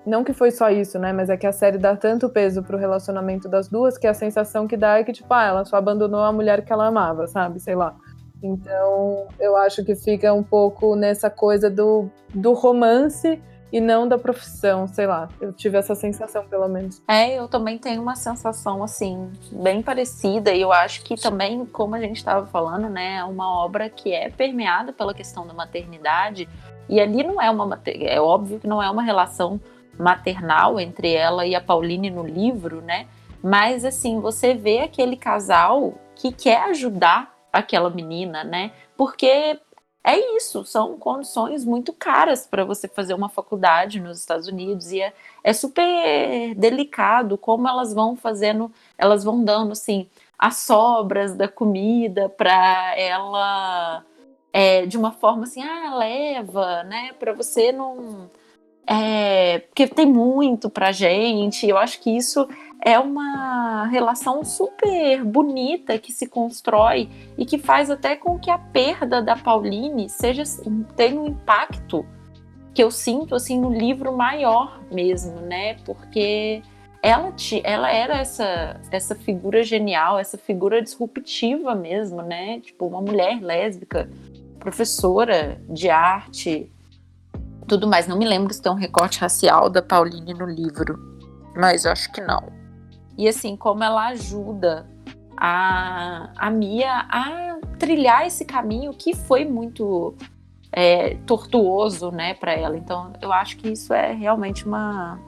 [SPEAKER 3] não que foi só isso, né? Mas é que a série dá tanto peso pro relacionamento das duas que a sensação que dá é que, tipo, ah, ela só abandonou a mulher que ela amava, sabe? Sei lá. Então, eu acho que fica um pouco nessa coisa do, do romance e não da profissão, sei lá. Eu tive essa sensação, pelo menos.
[SPEAKER 2] É, eu também tenho uma sensação, assim, bem parecida. E eu acho que também, como a gente estava falando, né, é uma obra que é permeada pela questão da maternidade. E ali não é uma. É óbvio que não é uma relação maternal entre ela e a Pauline no livro, né? Mas, assim, você vê aquele casal que quer ajudar aquela menina, né? Porque é isso, são condições muito caras para você fazer uma faculdade nos Estados Unidos e é, é, super delicado como elas vão fazendo, elas vão dando assim as sobras da comida para ela é, de uma forma assim, ah, leva, né, para você não é, porque tem muito pra gente. Eu acho que isso é uma relação super bonita que se constrói e que faz até com que a perda da Pauline seja tenha um impacto que eu sinto assim no livro maior mesmo, né? Porque ela, ela era essa, essa figura genial, essa figura disruptiva mesmo, né? Tipo, uma mulher lésbica, professora de arte, tudo mais. Não me lembro se tem um recorte racial da Pauline no livro, mas acho que não. E assim, como ela ajuda a, a Mia a trilhar esse caminho que foi muito é, tortuoso, né, para ela. Então, eu acho que isso é realmente uma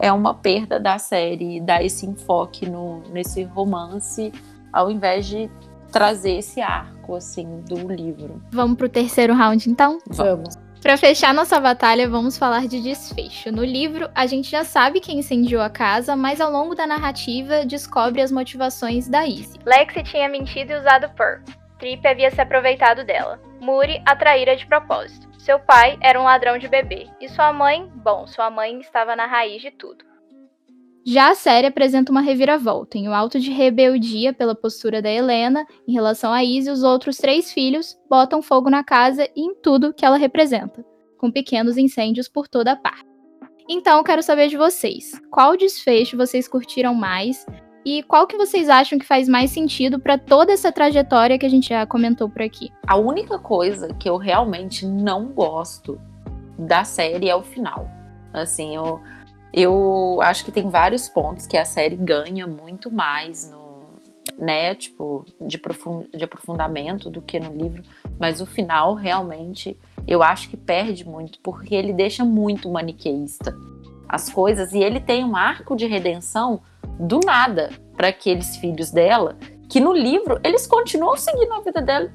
[SPEAKER 2] é uma perda da série dar esse enfoque no, nesse romance, ao invés de trazer esse arco assim do livro.
[SPEAKER 1] Vamos pro terceiro round, então?
[SPEAKER 3] Vamos.
[SPEAKER 1] Para fechar nossa batalha, vamos falar de desfecho. No livro, a gente já sabe quem incendiou a casa, mas ao longo da narrativa descobre as motivações da Izzy. Lexi tinha mentido e usado Pearl. Trip havia se aproveitado dela. Muri a traíra de propósito. Seu pai era um ladrão de bebê. E sua mãe, bom, sua mãe estava na raiz de tudo. Já a série apresenta uma reviravolta. Em o alto de rebeldia pela postura da Helena em relação a Izzy, os outros três filhos botam fogo na casa e em tudo que ela representa, com pequenos incêndios por toda a parte. Então, quero saber de vocês, qual desfecho vocês curtiram mais e qual que vocês acham que faz mais sentido para toda essa trajetória que a gente já comentou por aqui?
[SPEAKER 2] A única coisa que eu realmente não gosto da série é o final. Assim, eu eu acho que tem vários pontos que a série ganha muito mais no, né, tipo, de, profund, de aprofundamento do que no livro, mas o final realmente eu acho que perde muito, porque ele deixa muito maniqueísta as coisas e ele tem um arco de redenção do nada para aqueles filhos dela, que no livro eles continuam seguindo a vida dela,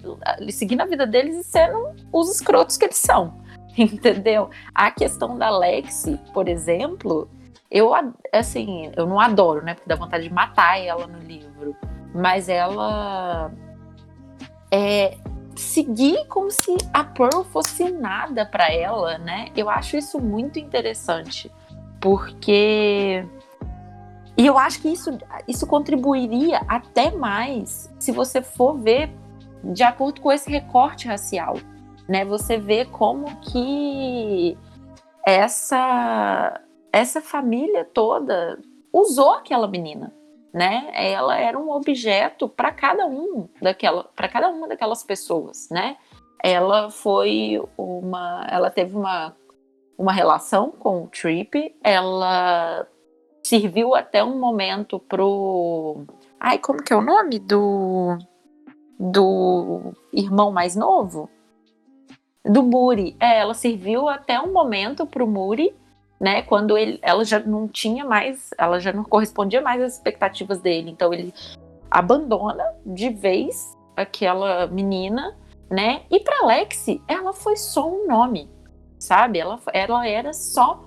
[SPEAKER 2] seguindo a vida deles e sendo os escrotos que eles são. entendeu? A questão da Lexi, por exemplo, eu assim, eu não adoro, né? Porque dá vontade de matar ela no livro, mas ela é seguir como se a Pearl fosse nada para ela, né? Eu acho isso muito interessante, porque e eu acho que isso, isso contribuiria até mais se você for ver de acordo com esse recorte racial né? Você vê como que essa essa família toda usou aquela menina, né? Ela era um objeto para cada um daquela, para cada uma daquelas pessoas, né? Ela foi uma, ela teve uma uma relação com o Trip, ela serviu até um momento pro, ai, como que é o nome do do irmão mais novo? Do Muri. É, ela serviu até um momento para o Muri, né? Quando ele, ela já não tinha mais, ela já não correspondia mais às expectativas dele. Então ele abandona de vez aquela menina, né? E para Lexi, ela foi só um nome, sabe? Ela, ela era só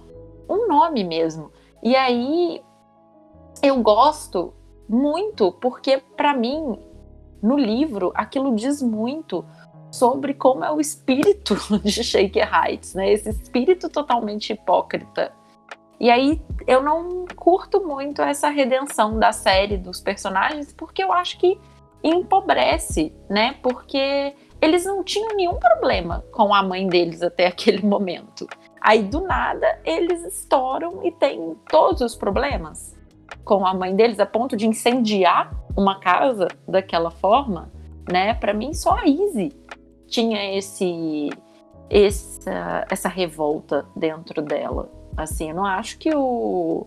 [SPEAKER 2] um nome mesmo. E aí eu gosto muito, porque para mim, no livro, aquilo diz muito sobre como é o espírito de Shaker Heights, né? Esse espírito totalmente hipócrita. E aí eu não curto muito essa redenção da série dos personagens, porque eu acho que empobrece, né? Porque eles não tinham nenhum problema com a mãe deles até aquele momento. Aí do nada eles estouram e têm todos os problemas com a mãe deles a ponto de incendiar uma casa daquela forma, né? Para mim só a Izzy tinha esse essa, essa revolta dentro dela. Assim, eu não acho que o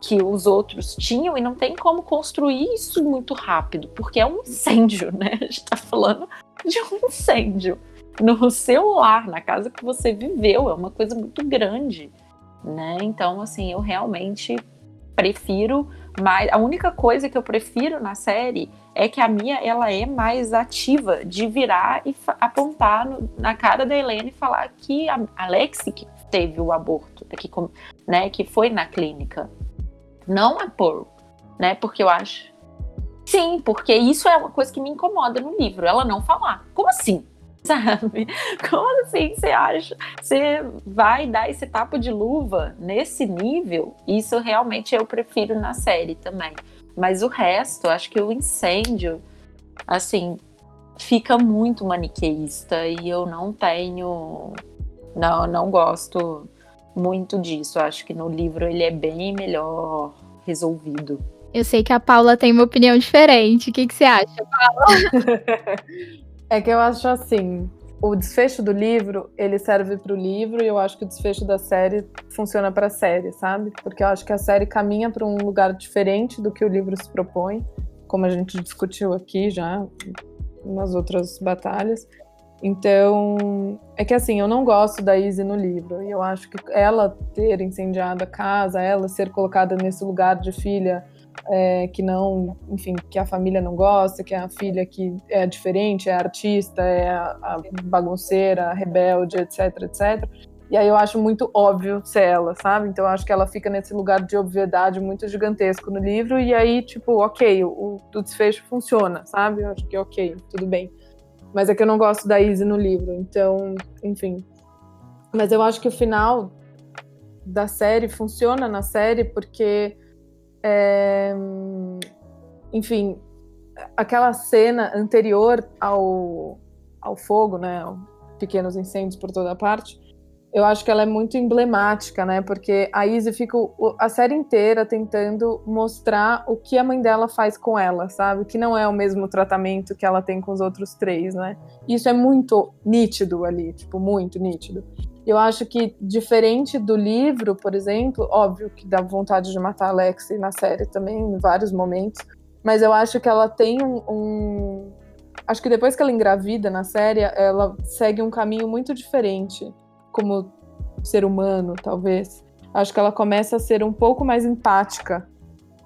[SPEAKER 2] que os outros tinham e não tem como construir isso muito rápido, porque é um incêndio, né? A gente tá falando de um incêndio no seu lar, na casa que você viveu, é uma coisa muito grande, né? Então, assim, eu realmente prefiro mais. A única coisa que eu prefiro na série é que a Mia ela é mais ativa de virar e apontar no, na cara da Helena e falar que a Alex que teve o aborto, que, né, que foi na clínica. Não a Pearl, né? Porque eu acho. Sim, porque isso é uma coisa que me incomoda no livro, ela não falar. Como assim? Sabe? Como assim você acha? Você vai dar esse tapo de luva nesse nível? Isso realmente eu prefiro na série também. Mas o resto, acho que o incêndio, assim, fica muito maniqueísta e eu não tenho. Não, não gosto muito disso. Acho que no livro ele é bem melhor resolvido.
[SPEAKER 1] Eu sei que a Paula tem uma opinião diferente. O que, que você acha, Paula?
[SPEAKER 3] é que eu acho assim. O desfecho do livro, ele serve para o livro e eu acho que o desfecho da série funciona para a série, sabe? Porque eu acho que a série caminha para um lugar diferente do que o livro se propõe, como a gente discutiu aqui já nas outras batalhas. Então, é que assim, eu não gosto da Izzy no livro, e eu acho que ela ter incendiado a casa, ela ser colocada nesse lugar de filha é, que não, enfim, que a família não gosta, que é a filha que é diferente, é artista, é a, a bagunceira, a rebelde, etc, etc. E aí eu acho muito óbvio ser ela, sabe? Então eu acho que ela fica nesse lugar de obviedade muito gigantesco no livro, e aí, tipo, ok, o, o desfecho funciona, sabe? Eu acho que ok, tudo bem. Mas é que eu não gosto da Izzy no livro, então, enfim. Mas eu acho que o final da série funciona na série porque, é, enfim, aquela cena anterior ao, ao fogo, né, pequenos incêndios por toda parte, eu acho que ela é muito emblemática, né? Porque a Izzy fica a série inteira tentando mostrar o que a mãe dela faz com ela, sabe? Que não é o mesmo tratamento que ela tem com os outros três, né? Isso é muito nítido ali, tipo, muito nítido. Eu acho que, diferente do livro, por exemplo, óbvio que dá vontade de matar a Alexei na série também, em vários momentos, mas eu acho que ela tem um, um. Acho que depois que ela engravida na série, ela segue um caminho muito diferente como ser humano, talvez. Acho que ela começa a ser um pouco mais empática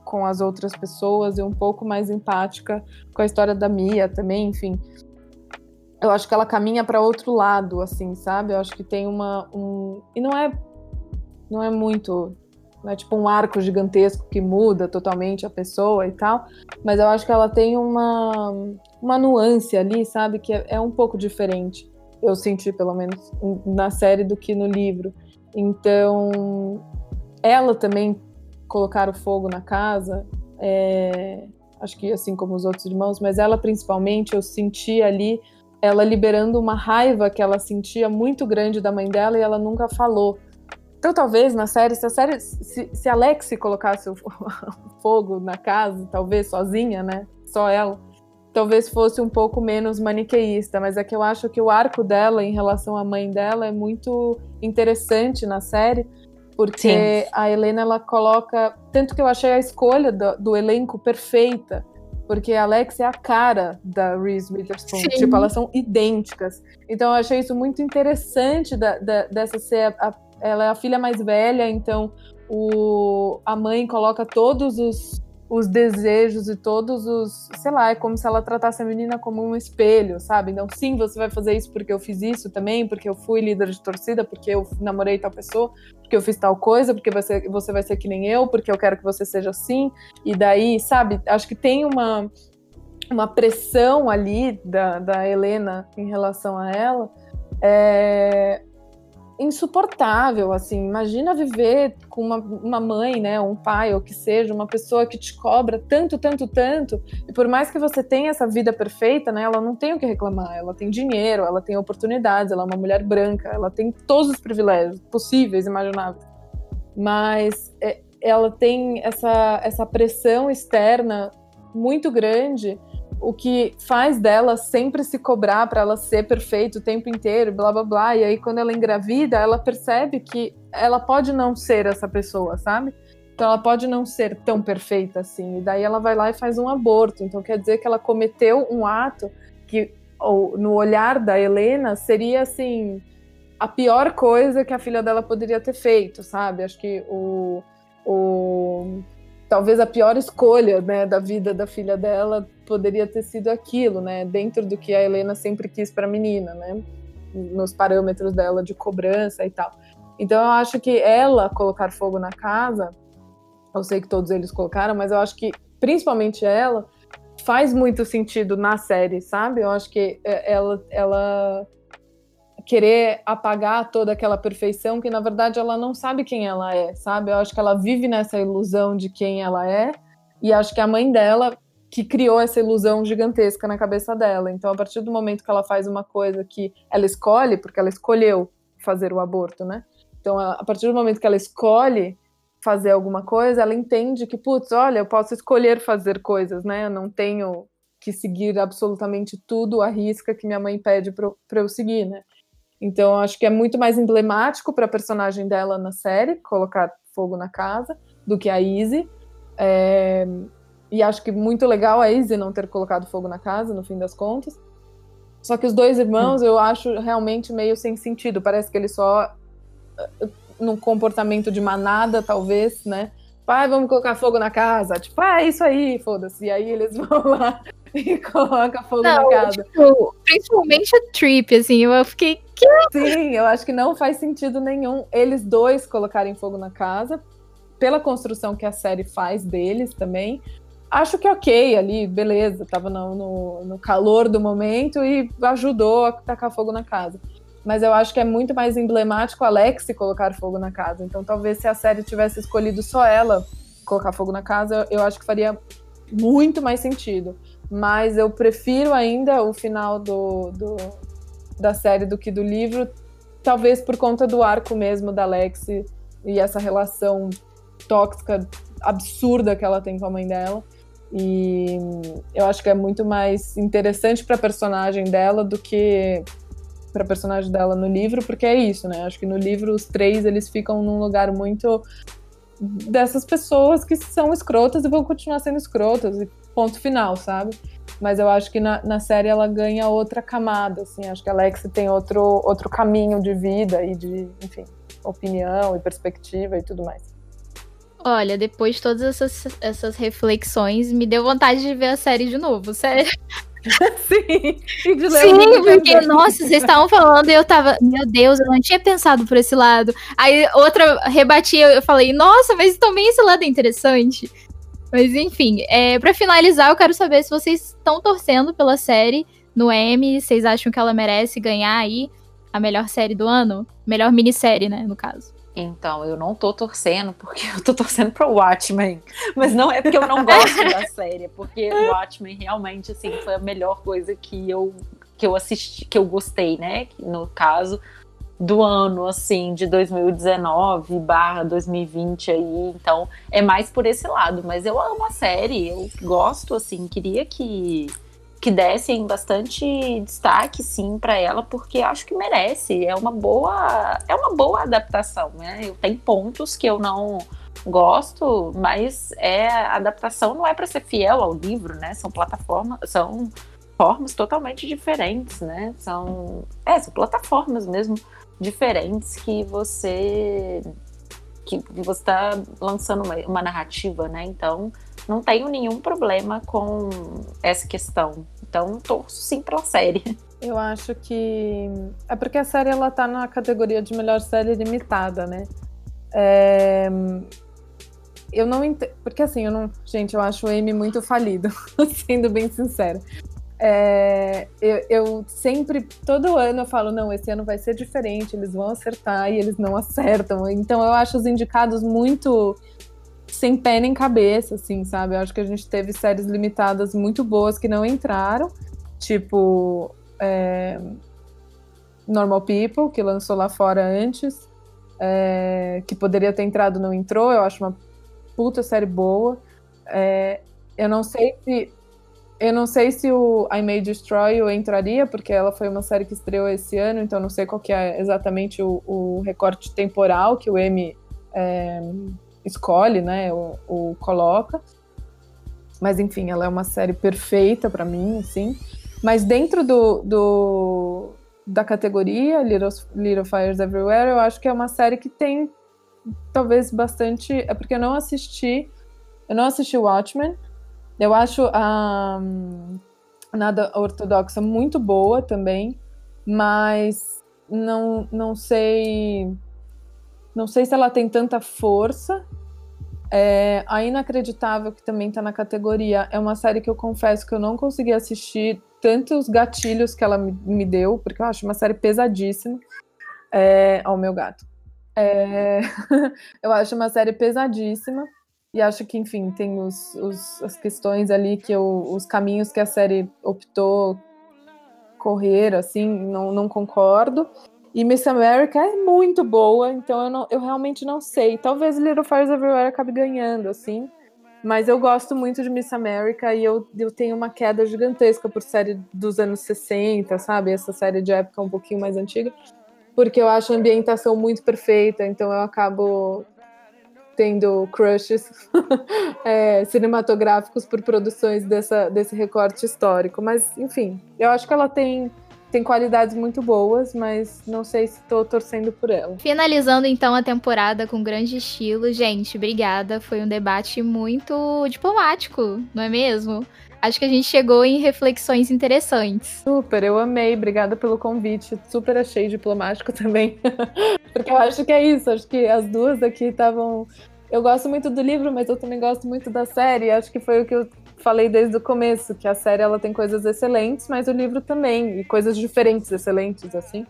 [SPEAKER 3] com as outras pessoas e um pouco mais empática com a história da Mia também, enfim. Eu acho que ela caminha para outro lado, assim, sabe? Eu acho que tem uma um e não é não é muito não é tipo um arco gigantesco que muda totalmente a pessoa e tal, mas eu acho que ela tem uma uma nuance ali, sabe, que é, é um pouco diferente eu senti pelo menos na série do que no livro. Então, ela também colocar o fogo na casa, é, acho que assim como os outros irmãos, mas ela principalmente eu senti ali ela liberando uma raiva que ela sentia muito grande da mãe dela e ela nunca falou. Então, talvez na série, se a série, se, se Alex colocasse o, fogo na casa, talvez sozinha, né? Só ela, talvez fosse um pouco menos maniqueísta, mas é que eu acho que o arco dela em relação à mãe dela é muito interessante na série, porque Sim. a Helena ela coloca tanto que eu achei a escolha do, do elenco perfeita, porque a Alex é a cara da Reese Witherspoon, Sim. tipo elas são idênticas. Então eu achei isso muito interessante da, da, dessa ser a, ela é a filha mais velha, então o, a mãe coloca todos os os desejos e todos os, sei lá, é como se ela tratasse a menina como um espelho, sabe? Então, sim, você vai fazer isso porque eu fiz isso também, porque eu fui líder de torcida, porque eu namorei tal pessoa, porque eu fiz tal coisa, porque você, você vai ser que nem eu, porque eu quero que você seja assim. E daí, sabe, acho que tem uma, uma pressão ali da, da Helena em relação a ela. É, insuportável, assim. Imagina viver com uma, uma mãe, né, um pai, ou que seja, uma pessoa que te cobra tanto, tanto, tanto, e por mais que você tenha essa vida perfeita, né, ela não tem o que reclamar. Ela tem dinheiro, ela tem oportunidades, ela é uma mulher branca, ela tem todos os privilégios possíveis, imagináveis. Mas é, ela tem essa, essa pressão externa muito grande o que faz dela sempre se cobrar para ela ser perfeita o tempo inteiro, blá blá blá. E aí, quando ela engravida, ela percebe que ela pode não ser essa pessoa, sabe? Então, ela pode não ser tão perfeita assim. E daí, ela vai lá e faz um aborto. Então, quer dizer que ela cometeu um ato que, ou, no olhar da Helena, seria assim. A pior coisa que a filha dela poderia ter feito, sabe? Acho que o, o talvez a pior escolha né, da vida da filha dela poderia ter sido aquilo, né, dentro do que a Helena sempre quis para a menina, né, nos parâmetros dela de cobrança e tal. Então eu acho que ela colocar fogo na casa, eu sei que todos eles colocaram, mas eu acho que principalmente ela faz muito sentido na série, sabe? Eu acho que é, ela, ela querer apagar toda aquela perfeição que na verdade ela não sabe quem ela é, sabe? Eu acho que ela vive nessa ilusão de quem ela é e acho que a mãe dela que criou essa ilusão gigantesca na cabeça dela. Então, a partir do momento que ela faz uma coisa que ela escolhe, porque ela escolheu fazer o aborto, né? Então, a partir do momento que ela escolhe fazer alguma coisa, ela entende que, putz, olha, eu posso escolher fazer coisas, né? Eu não tenho que seguir absolutamente tudo a risca que minha mãe pede para eu seguir, né? Então, acho que é muito mais emblemático para a personagem dela na série, colocar fogo na casa, do que a Izzy. É... E acho que muito legal a Izzy não ter colocado fogo na casa, no fim das contas. Só que os dois irmãos, hum. eu acho realmente meio sem sentido. Parece que eles só. Eh, num comportamento de manada, talvez, né? Pai, vamos colocar fogo na casa. Tipo, ah, é isso aí, foda-se. E aí eles vão lá e colocam fogo não, na casa.
[SPEAKER 1] Tipo, principalmente a Trip, assim, eu fiquei.
[SPEAKER 3] Sim, eu acho que não faz sentido nenhum eles dois colocarem fogo na casa, pela construção que a série faz deles também. Acho que ok ali, beleza, tava no, no, no calor do momento e ajudou a tacar fogo na casa. Mas eu acho que é muito mais emblemático a Alex colocar fogo na casa. Então talvez se a série tivesse escolhido só ela colocar fogo na casa, eu acho que faria muito mais sentido. Mas eu prefiro ainda o final do, do da série do que do livro, talvez por conta do arco mesmo da Alex e essa relação tóxica, absurda que ela tem com a mãe dela. E eu acho que é muito mais interessante para personagem dela do que para personagem dela no livro, porque é isso, né? Acho que no livro os três eles ficam num lugar muito dessas pessoas que são escrotas e vão continuar sendo escrotas, e ponto final, sabe? Mas eu acho que na, na série ela ganha outra camada, assim, acho que a Alex tem outro, outro caminho de vida e de, enfim, opinião e perspectiva e tudo mais.
[SPEAKER 1] Olha, depois de todas essas, essas reflexões, me deu vontade de ver a série de novo, sério.
[SPEAKER 3] Sim,
[SPEAKER 1] Sim porque, nossa, vocês estavam falando e eu tava, meu Deus, eu não tinha pensado por esse lado. Aí outra rebatia, eu falei, nossa, mas também esse lado é interessante. Mas enfim, é, para finalizar, eu quero saber se vocês estão torcendo pela série no M, vocês acham que ela merece ganhar aí a melhor série do ano? Melhor minissérie, né, no caso.
[SPEAKER 2] Então, eu não tô torcendo, porque eu tô torcendo pro Watchmen. Mas não é porque eu não gosto da série, é porque o Watchmen realmente, assim, foi a melhor coisa que eu, que eu assisti, que eu gostei, né? No caso do ano, assim, de 2019 barra 2020 aí. Então, é mais por esse lado. Mas eu amo a série, eu gosto, assim, queria que que dessem bastante destaque sim para ela porque acho que merece. É uma boa é uma boa adaptação né? Eu tenho pontos que eu não gosto mas é a adaptação não é para ser fiel ao livro né? São plataformas são formas totalmente diferentes né? São é são plataformas mesmo diferentes que você que você está lançando uma, uma narrativa né? Então não tenho nenhum problema com essa questão. Então, torço sim pela série.
[SPEAKER 3] Eu acho que é porque a série ela tá na categoria de melhor série limitada, né? É... Eu não entendo. Porque assim, eu não. Gente, eu acho o Amy muito falido, sendo bem sincero. É, eu, eu, sempre, todo ano eu falo, não, esse ano vai ser diferente, eles vão acertar e eles não acertam. Então eu acho os indicados muito sem pé nem cabeça, assim, sabe? Eu acho que a gente teve séries limitadas muito boas que não entraram, tipo é, Normal People, que lançou lá fora antes, é, que poderia ter entrado, não entrou. Eu acho uma puta série boa. É, eu não sei se eu não sei se o I May Destroy You entraria, porque ela foi uma série que estreou esse ano, então não sei qual que é exatamente o, o recorte temporal que o M é, escolhe, né, ou, ou, coloca. Mas enfim, ela é uma série perfeita para mim, assim. Mas dentro do, do, da categoria Little, Little Fires Everywhere, eu acho que é uma série que tem talvez bastante. É porque eu não assisti. Eu não assisti Watchmen. Eu acho a um, Nada Ortodoxa muito boa também, mas não, não sei. Não sei se ela tem tanta força. É, a Inacreditável, que também está na categoria, é uma série que eu confesso que eu não consegui assistir tantos gatilhos que ela me deu, porque eu acho uma série pesadíssima. É, ao meu gato. É, eu acho uma série pesadíssima. E acho que, enfim, tem os, os, as questões ali que eu, os caminhos que a série optou correr, assim, não, não concordo. E Miss America é muito boa, então eu, não, eu realmente não sei. Talvez Little Fires Everywhere acabe ganhando, assim. Mas eu gosto muito de Miss America e eu, eu tenho uma queda gigantesca por série dos anos 60, sabe? Essa série de época um pouquinho mais antiga. Porque eu acho a ambientação muito perfeita, então eu acabo tendo crushes é, cinematográficos por produções dessa, desse recorte histórico. Mas, enfim, eu acho que ela tem, tem qualidades muito boas, mas não sei se estou torcendo por ela.
[SPEAKER 1] Finalizando então a temporada com grande estilo, gente, obrigada. Foi um debate muito diplomático, não é mesmo? acho que a gente chegou em reflexões interessantes.
[SPEAKER 3] Super, eu amei, obrigada pelo convite. Super achei diplomático também. Porque eu acho que é isso, acho que as duas aqui estavam. Eu gosto muito do livro, mas eu também gosto muito da série. Acho que foi o que eu falei desde o começo, que a série ela tem coisas excelentes, mas o livro também, e coisas diferentes, excelentes, assim.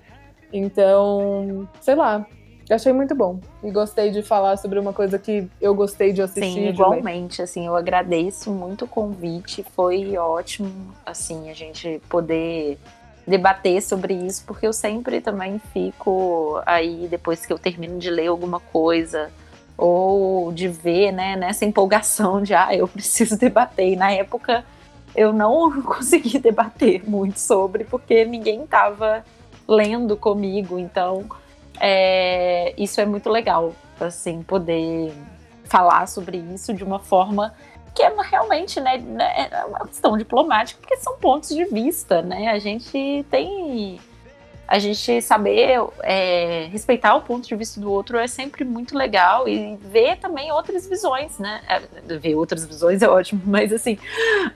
[SPEAKER 3] Então, sei lá, achei muito bom. E gostei de falar sobre uma coisa que eu gostei de assistir.
[SPEAKER 2] Sim, igualmente. Assim, eu agradeço muito o convite. Foi ótimo, assim, a gente poder debater sobre isso, porque eu sempre também fico aí, depois que eu termino de ler alguma coisa, ou de ver, né, nessa empolgação de, ah, eu preciso debater. E na época eu não consegui debater muito sobre, porque ninguém estava lendo comigo, então é, isso é muito legal, assim, poder falar sobre isso de uma forma que é realmente, né, é uma questão diplomática, porque são pontos de vista, né? A gente tem a gente saber é, respeitar o ponto de vista do outro é sempre muito legal e ver também outras visões, né? É, ver outras visões é ótimo, mas assim,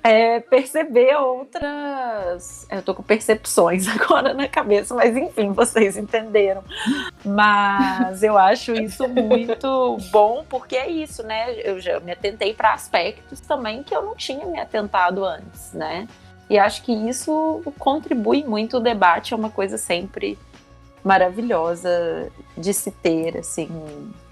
[SPEAKER 2] é, perceber outras. Eu tô com percepções agora na cabeça, mas enfim, vocês entenderam. Mas eu acho isso muito bom, porque é isso, né? Eu já me atentei para aspectos também que eu não tinha me atentado antes, né? E acho que isso contribui muito o debate, é uma coisa sempre maravilhosa de se ter, assim,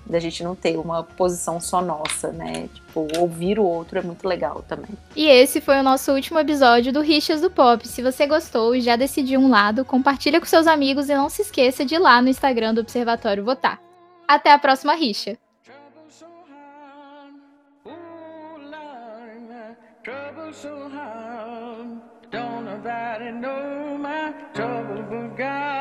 [SPEAKER 2] da gente não ter uma posição só nossa, né? Tipo, ouvir o outro é muito legal também.
[SPEAKER 1] E esse foi o nosso último episódio do Rixas do Pop. Se você gostou e já decidiu um lado, compartilha com seus amigos e não se esqueça de ir lá no Instagram do Observatório votar. Até a próxima rixa! Trouble so hard. Nobody I know my trouble but God.